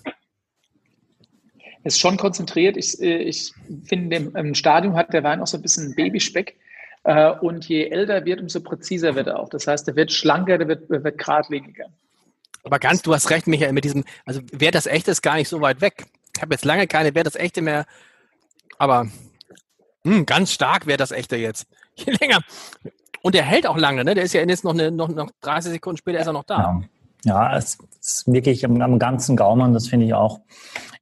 Ist schon konzentriert. Ich, äh, ich finde, im, Stadium hat der Wein auch so ein bisschen Babyspeck. Äh, und je älter er wird, umso präziser wird er auch. Das heißt, er wird schlanker, der wird, wird geradliniger. Aber ganz, du hast recht, Michael, mit diesem, also wer das echte ist gar nicht so weit weg. Ich habe jetzt lange keine wer das echte mehr, aber mh, hm, ganz stark wäre das echte jetzt. Je länger. Und der hält auch lange, ne? Der ist ja jetzt noch, eine, noch, noch 30 Sekunden später ist er noch da. Ja, ja es ist wirklich am, am ganzen Gaumen, das finde ich auch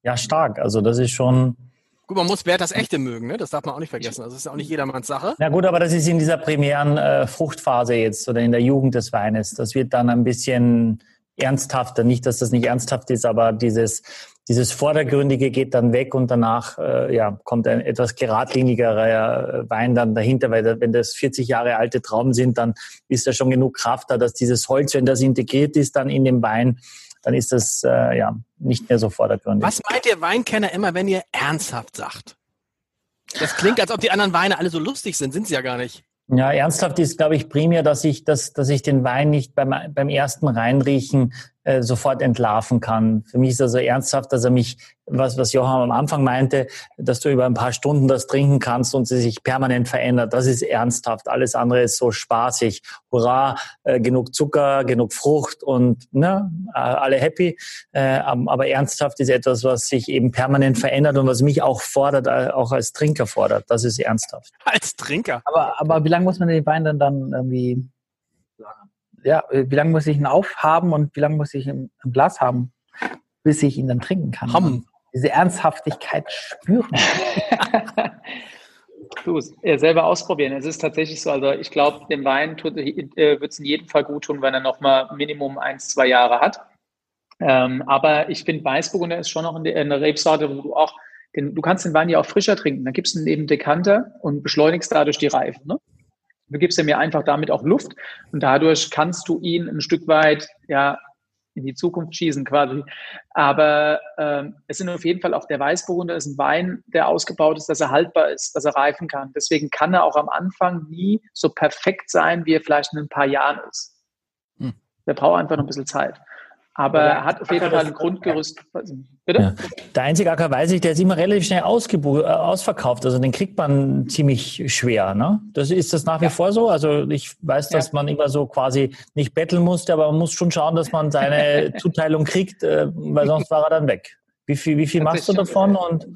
ja stark. Also das ist schon. Gut, man muss Wert das Echte mögen, ne? Das darf man auch nicht vergessen. Also das ist auch nicht jedermanns Sache. Na gut, aber das ist in dieser primären äh, Fruchtphase jetzt oder in der Jugend des Weines. Das wird dann ein bisschen ernsthafter. Nicht, dass das nicht ernsthaft ist, aber dieses, dieses Vordergründige geht dann weg und danach äh, ja, kommt ein etwas geradlinigerer äh, Wein dann dahinter, weil wenn das 40 Jahre alte Trauben sind, dann ist da schon genug Kraft da, dass dieses Holz, wenn das integriert ist, dann in dem Wein, dann ist das äh, ja nicht mehr so vordergründig. Was meint ihr Weinkenner immer, wenn ihr ernsthaft sagt? Das klingt, als ob die anderen Weine alle so lustig sind, sind sie ja gar nicht. Ja, ernsthaft ist, glaube ich, primär, dass ich, dass, dass ich den Wein nicht beim, beim ersten Reinriechen äh, sofort entlarven kann. Für mich ist also ernsthaft, dass er mich, was, was Johann am Anfang meinte, dass du über ein paar Stunden das trinken kannst und sie sich permanent verändert. Das ist ernsthaft. Alles andere ist so spaßig. Hurra, äh, genug Zucker, genug Frucht und ne, äh, alle happy. Äh, aber ernsthaft ist etwas, was sich eben permanent verändert und was mich auch fordert, äh, auch als Trinker fordert. Das ist ernsthaft. Als Trinker. Aber, aber wie lange muss man den Wein dann, dann irgendwie ja, wie lange muss ich ihn aufhaben und wie lange muss ich ihn im Glas haben, bis ich ihn dann trinken kann? Haben. Diese Ernsthaftigkeit spüren. du ja, selber ausprobieren. Es ist tatsächlich so, also ich glaube, dem Wein äh, wird es in jedem Fall gut tun, wenn er nochmal Minimum eins, zwei Jahre hat. Ähm, aber ich finde, Weißburgunder ist schon noch eine, eine Rebsorte, wo du auch, den, du kannst den Wein ja auch frischer trinken. Dann gibst du ihn eben Dekanter und beschleunigst dadurch die Reifen. Ne? Du gibst ja mir einfach damit auch Luft und dadurch kannst du ihn ein Stück weit ja in die Zukunft schießen quasi. Aber ähm, es sind auf jeden Fall auch der Weißburgunder ist ein Wein, der ausgebaut ist, dass er haltbar ist, dass er reifen kann. Deswegen kann er auch am Anfang nie so perfekt sein, wie er vielleicht in ein paar Jahren ist. Hm. Der braucht einfach noch ein bisschen Zeit. Aber er hat auf jeden Fall ein Grundgerüst. Bitte? Ja. Der einzige Acker weiß ich, der ist immer relativ schnell äh, ausverkauft. Also den kriegt man ziemlich schwer. Ne? Das ist das nach wie ja. vor so. Also ich weiß, dass ja. man immer so quasi nicht betteln musste, aber man muss schon schauen, dass man seine Zuteilung kriegt, äh, weil sonst war er dann weg. Wie viel, wie viel machst du davon? Und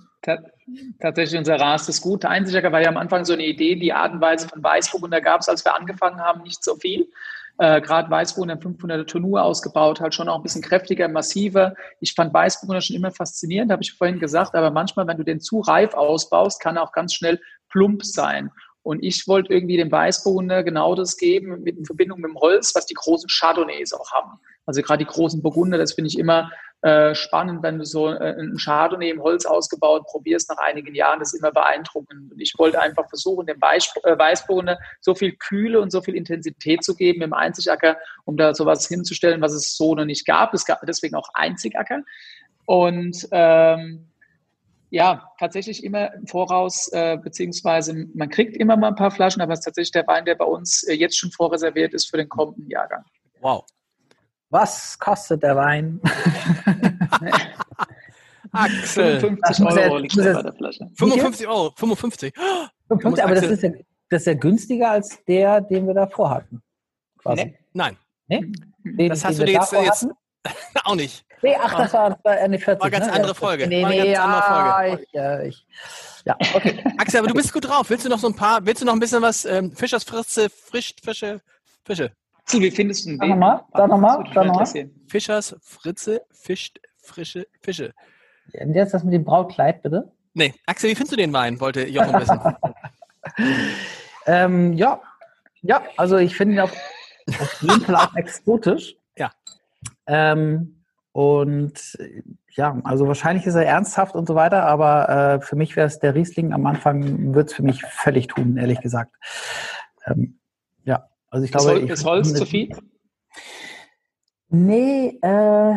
Tatsächlich, unser Rast ist gut. Der Einziger war ja am Anfang so eine Idee, die Art und Weise von Weißburg und da gab es, als wir angefangen haben, nicht so viel äh, gerade Weißburgunder 500er Tonur ausgebaut, halt schon auch ein bisschen kräftiger, massiver. Ich fand Weißburgunder schon immer faszinierend, habe ich vorhin gesagt, aber manchmal, wenn du den zu reif ausbaust, kann er auch ganz schnell plump sein. Und ich wollte irgendwie dem Weißburgunder genau das geben, mit in Verbindung mit dem Holz, was die großen Chardonnays auch haben. Also gerade die großen Burgunder, das finde ich immer äh, spannend, wenn du so äh, ein Chardonnay im Holz ausgebaut probierst nach einigen Jahren. Das ist immer beeindruckend. Und ich wollte einfach versuchen, dem äh, Weißburgunder so viel Kühle und so viel Intensität zu geben im Einzigacker, um da sowas hinzustellen, was es so noch nicht gab. Es gab deswegen auch Einzigacker. Und ähm, ja, tatsächlich immer im Voraus, äh, beziehungsweise man kriegt immer mal ein paar Flaschen, aber es ist tatsächlich der Wein, der bei uns äh, jetzt schon vorreserviert ist für den kommenden Jahrgang. Wow. Was kostet der Wein? Axel. 55 Euro liegt bei der Flasche. 55 Euro, 55. 55 aber das ist, ja, das ist ja günstiger als der, den wir davor hatten. Quasi. Nee. Nein. Nee? Den, das hast du dir jetzt, jetzt auch nicht. Nee, ach, das war, das war eine 40. War ganz ne? andere Folge. Nee, nee, ja, andere Folge. Ich, äh, ich, ja, okay. Axel, aber du bist gut drauf. Willst du noch so ein paar, willst du noch ein bisschen was, ähm, Fischers Fritze, Frisch, Fische, Fische? Zu, wie findest du den? Sag nochmal, sag nochmal, sag nochmal. Fischers Fritze fischt frische Fische. Und jetzt das mit dem Brautkleid, bitte. Nee, Axel, wie findest du den Wein, wollte Jochen wissen. ähm, ja, ja, also ich finde ihn auf, auf jeden Fall auch exotisch. Ähm, und ja, also wahrscheinlich ist er ernsthaft und so weiter, aber äh, für mich wäre es der Riesling am Anfang, wird es für mich völlig tun, ehrlich gesagt. Ähm, ja. Also ich glaube, ist, ist Holz zu viel? Nee, äh,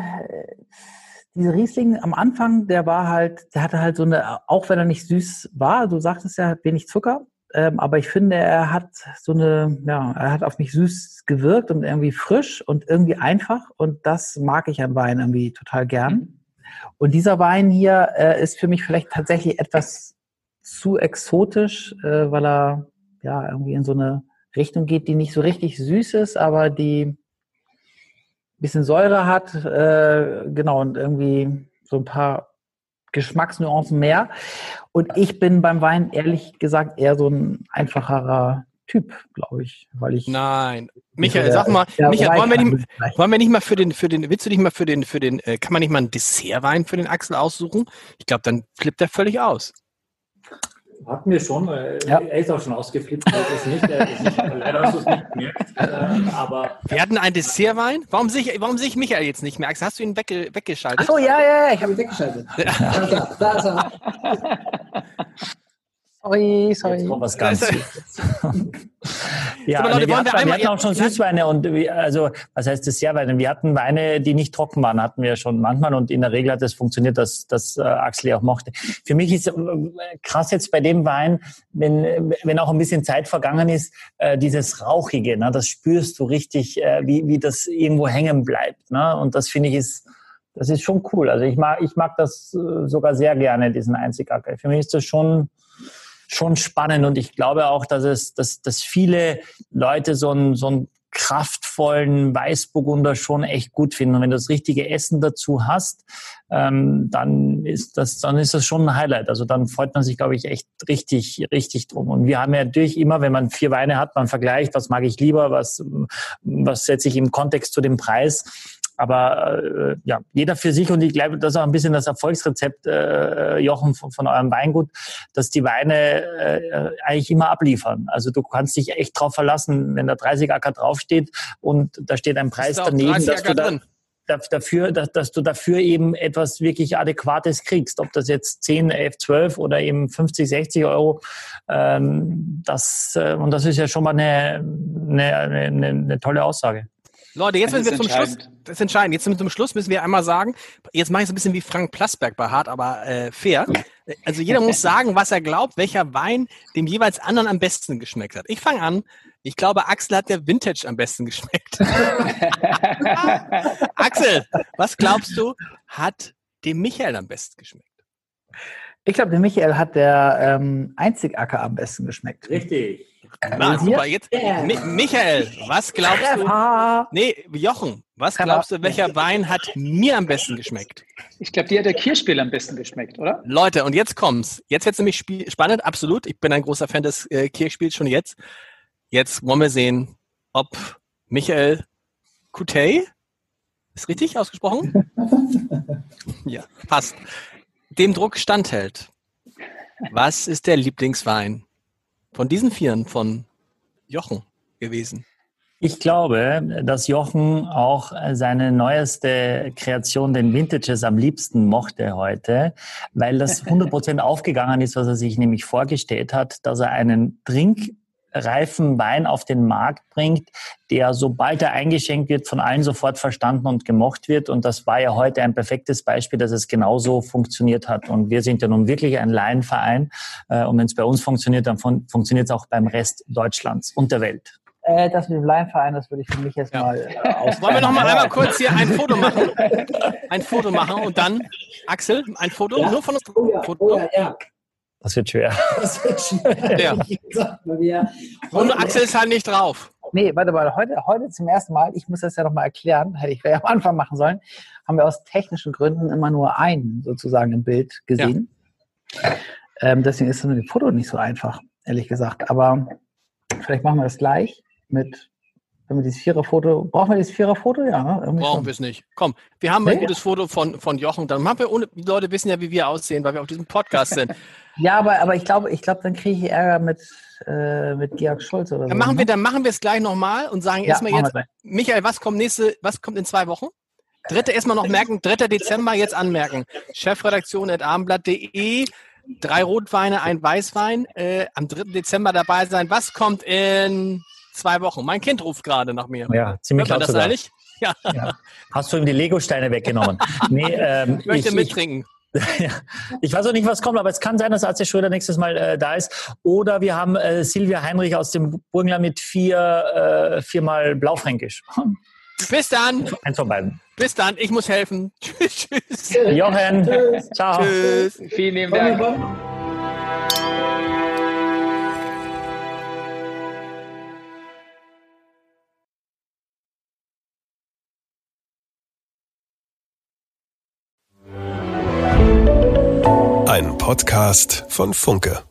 dieser Riesling am Anfang, der war halt, der hatte halt so eine, auch wenn er nicht süß war, du sagtest ja, wenig Zucker, ähm, aber ich finde, er hat so eine, ja, er hat auf mich süß gewirkt und irgendwie frisch und irgendwie einfach und das mag ich am Wein irgendwie total gern. Mhm. Und dieser Wein hier äh, ist für mich vielleicht tatsächlich etwas zu exotisch, äh, weil er ja irgendwie in so eine Richtung geht, die nicht so richtig süß ist, aber die ein bisschen Säure hat, äh, genau, und irgendwie so ein paar Geschmacksnuancen mehr. Und ich bin beim Wein ehrlich gesagt eher so ein einfacherer Typ, glaube ich, weil ich. Nein, Michael, sag mal, Michael, wollen wir, nicht, wollen wir nicht mal für den, für den, willst du nicht mal für den, für den, äh, kann man nicht mal einen Dessertwein für den Axel aussuchen? Ich glaube, dann flippt er völlig aus. Hatten wir schon, äh, ja. er ist auch schon ausgeflippt, ist nicht, ist nicht, leider hast du es nicht gemerkt. Äh, aber wir hatten einen Dessertwein. Warum sehe ich, warum sehe ich Michael jetzt nicht mehr? Hast du ihn wegge weggeschaltet? Ach so, ja, ja, ja, ich habe ihn weggeschaltet. Ja. Da, da ist er. Sorry, sorry. Jetzt kommt was ganz ja, Leute, nee, wir, hatten, wir, wir, hatten, auch schon Süßweine und wir, also was heißt das Dessertweine? Wir hatten Weine, die nicht trocken waren, hatten wir schon manchmal und in der Regel hat es das funktioniert, dass das äh, Axel auch mochte. Für mich ist äh, krass jetzt bei dem Wein, wenn wenn auch ein bisschen Zeit vergangen ist, äh, dieses rauchige, ne, das spürst du richtig, äh, wie wie das irgendwo hängen bleibt, ne? Und das finde ich ist das ist schon cool. Also ich mag ich mag das äh, sogar sehr gerne diesen Einzigartig. Für mich ist das schon schon spannend und ich glaube auch, dass es, dass, dass viele Leute so einen, so einen kraftvollen Weißburgunder schon echt gut finden. Und wenn du das richtige Essen dazu hast, ähm, dann ist das, dann ist das schon ein Highlight. Also dann freut man sich, glaube ich, echt richtig, richtig drum. Und wir haben ja natürlich immer, wenn man vier Weine hat, man vergleicht, was mag ich lieber, was, was setze ich im Kontext zu dem Preis. Aber äh, ja, jeder für sich und ich glaube, das ist auch ein bisschen das Erfolgsrezept, äh, Jochen, von, von eurem Weingut, dass die Weine äh, eigentlich immer abliefern. Also du kannst dich echt drauf verlassen, wenn da 30 Acker draufsteht und da steht ein Preis da daneben, dass du da, dafür, dass, dass du dafür eben etwas wirklich Adäquates kriegst. Ob das jetzt 10, 11, 12 oder eben 50, 60 Euro, ähm, das, äh, und das ist ja schon mal eine, eine, eine, eine tolle Aussage. Leute, jetzt müssen wir zum Schluss, das ist entscheidend, jetzt zum Schluss müssen wir einmal sagen, jetzt mache ich so ein bisschen wie Frank Plasberg bei Hart, aber äh, fair. Also jeder muss sagen, was er glaubt, welcher Wein dem jeweils anderen am besten geschmeckt hat. Ich fange an. Ich glaube, Axel hat der Vintage am besten geschmeckt. Axel, was glaubst du, hat dem Michael am besten geschmeckt? Ich glaube, dem Michael hat der ähm, Einzigacker am besten geschmeckt. Richtig. Na, super. Jetzt, Mi Michael, was glaubst du? Nee, Jochen, was glaubst du, welcher Wein hat mir am besten geschmeckt? Ich glaube, dir hat der Kirschspiel am besten geschmeckt, oder? Leute, und jetzt kommt's. Jetzt wird's nämlich spannend, absolut. Ich bin ein großer Fan des äh, Kirschspiels schon jetzt. Jetzt wollen wir sehen, ob Michael Coutet, ist richtig ausgesprochen? ja, passt. Dem Druck standhält. Was ist der Lieblingswein von diesen Vieren von Jochen gewesen? Ich glaube, dass Jochen auch seine neueste Kreation, den Vintages, am liebsten mochte heute, weil das 100% aufgegangen ist, was er sich nämlich vorgestellt hat, dass er einen Drink reifen Wein auf den Markt bringt, der sobald er eingeschenkt wird, von allen sofort verstanden und gemocht wird. Und das war ja heute ein perfektes Beispiel, dass es genauso funktioniert hat. Und wir sind ja nun wirklich ein Laienverein. Äh, und wenn es bei uns funktioniert, dann funktioniert es auch beim Rest Deutschlands und der Welt. Äh, das mit dem Laienverein, das würde ich für mich jetzt ja. mal äh, aus. Wollen wir noch mal einmal kurz hier ein Foto machen? Ein Foto machen und dann, Axel, ein Foto ja. nur von uns. Oh ja, Foto. Oh ja, ja. Das wird schwer. Das wird schwer. Ja. Und Axel ist halt nicht drauf. Nee, warte mal, heute, heute zum ersten Mal, ich muss das ja nochmal erklären, hätte ich ja am Anfang machen sollen, haben wir aus technischen Gründen immer nur einen sozusagen im Bild gesehen. Ja. Ähm, deswegen ist das mit dem Foto nicht so einfach, ehrlich gesagt. Aber vielleicht machen wir das gleich mit wenn wir dieses Viererfoto, brauchen wir dieses Viererfoto? Ja, ne? Brauchen wir es nicht. Komm, wir haben nee. ein gutes Foto von, von Jochen. Dann haben wir ohne, die Leute wissen ja, wie wir aussehen, weil wir auf diesem Podcast sind. ja, aber, aber ich glaube, ich glaube, dann kriege ich Ärger mit, äh, mit Georg Schulz oder dann so. Machen ne? wir, dann machen wir es gleich nochmal und sagen ja, erstmal jetzt, Michael, was kommt nächste, was kommt in zwei Wochen? Dritte erstmal noch merken, 3. Dezember jetzt anmerken. Chefredaktion at abendblatt.de. Drei Rotweine, ein Weißwein. Äh, am 3. Dezember dabei sein. Was kommt in zwei Wochen. Mein Kind ruft gerade nach mir. Ja, ziemlich Hört man das sogar. Ja. ja. Hast du ihm die Lego-Steine weggenommen? nee, ähm, ich möchte ich, mittrinken. ja. Ich weiß auch nicht, was kommt, aber es kann sein, dass Atze Schröder nächstes Mal äh, da ist. Oder wir haben äh, Silvia Heinrich aus dem Burgenland mit vier, äh, viermal Blaufränkisch. Bis dann. Eins von beiden. Bis dann. Ich muss helfen. Tschüss. Tschüss. Jochen. Ciao. Tschüss. Vielen lieben Dank. Podcast von Funke.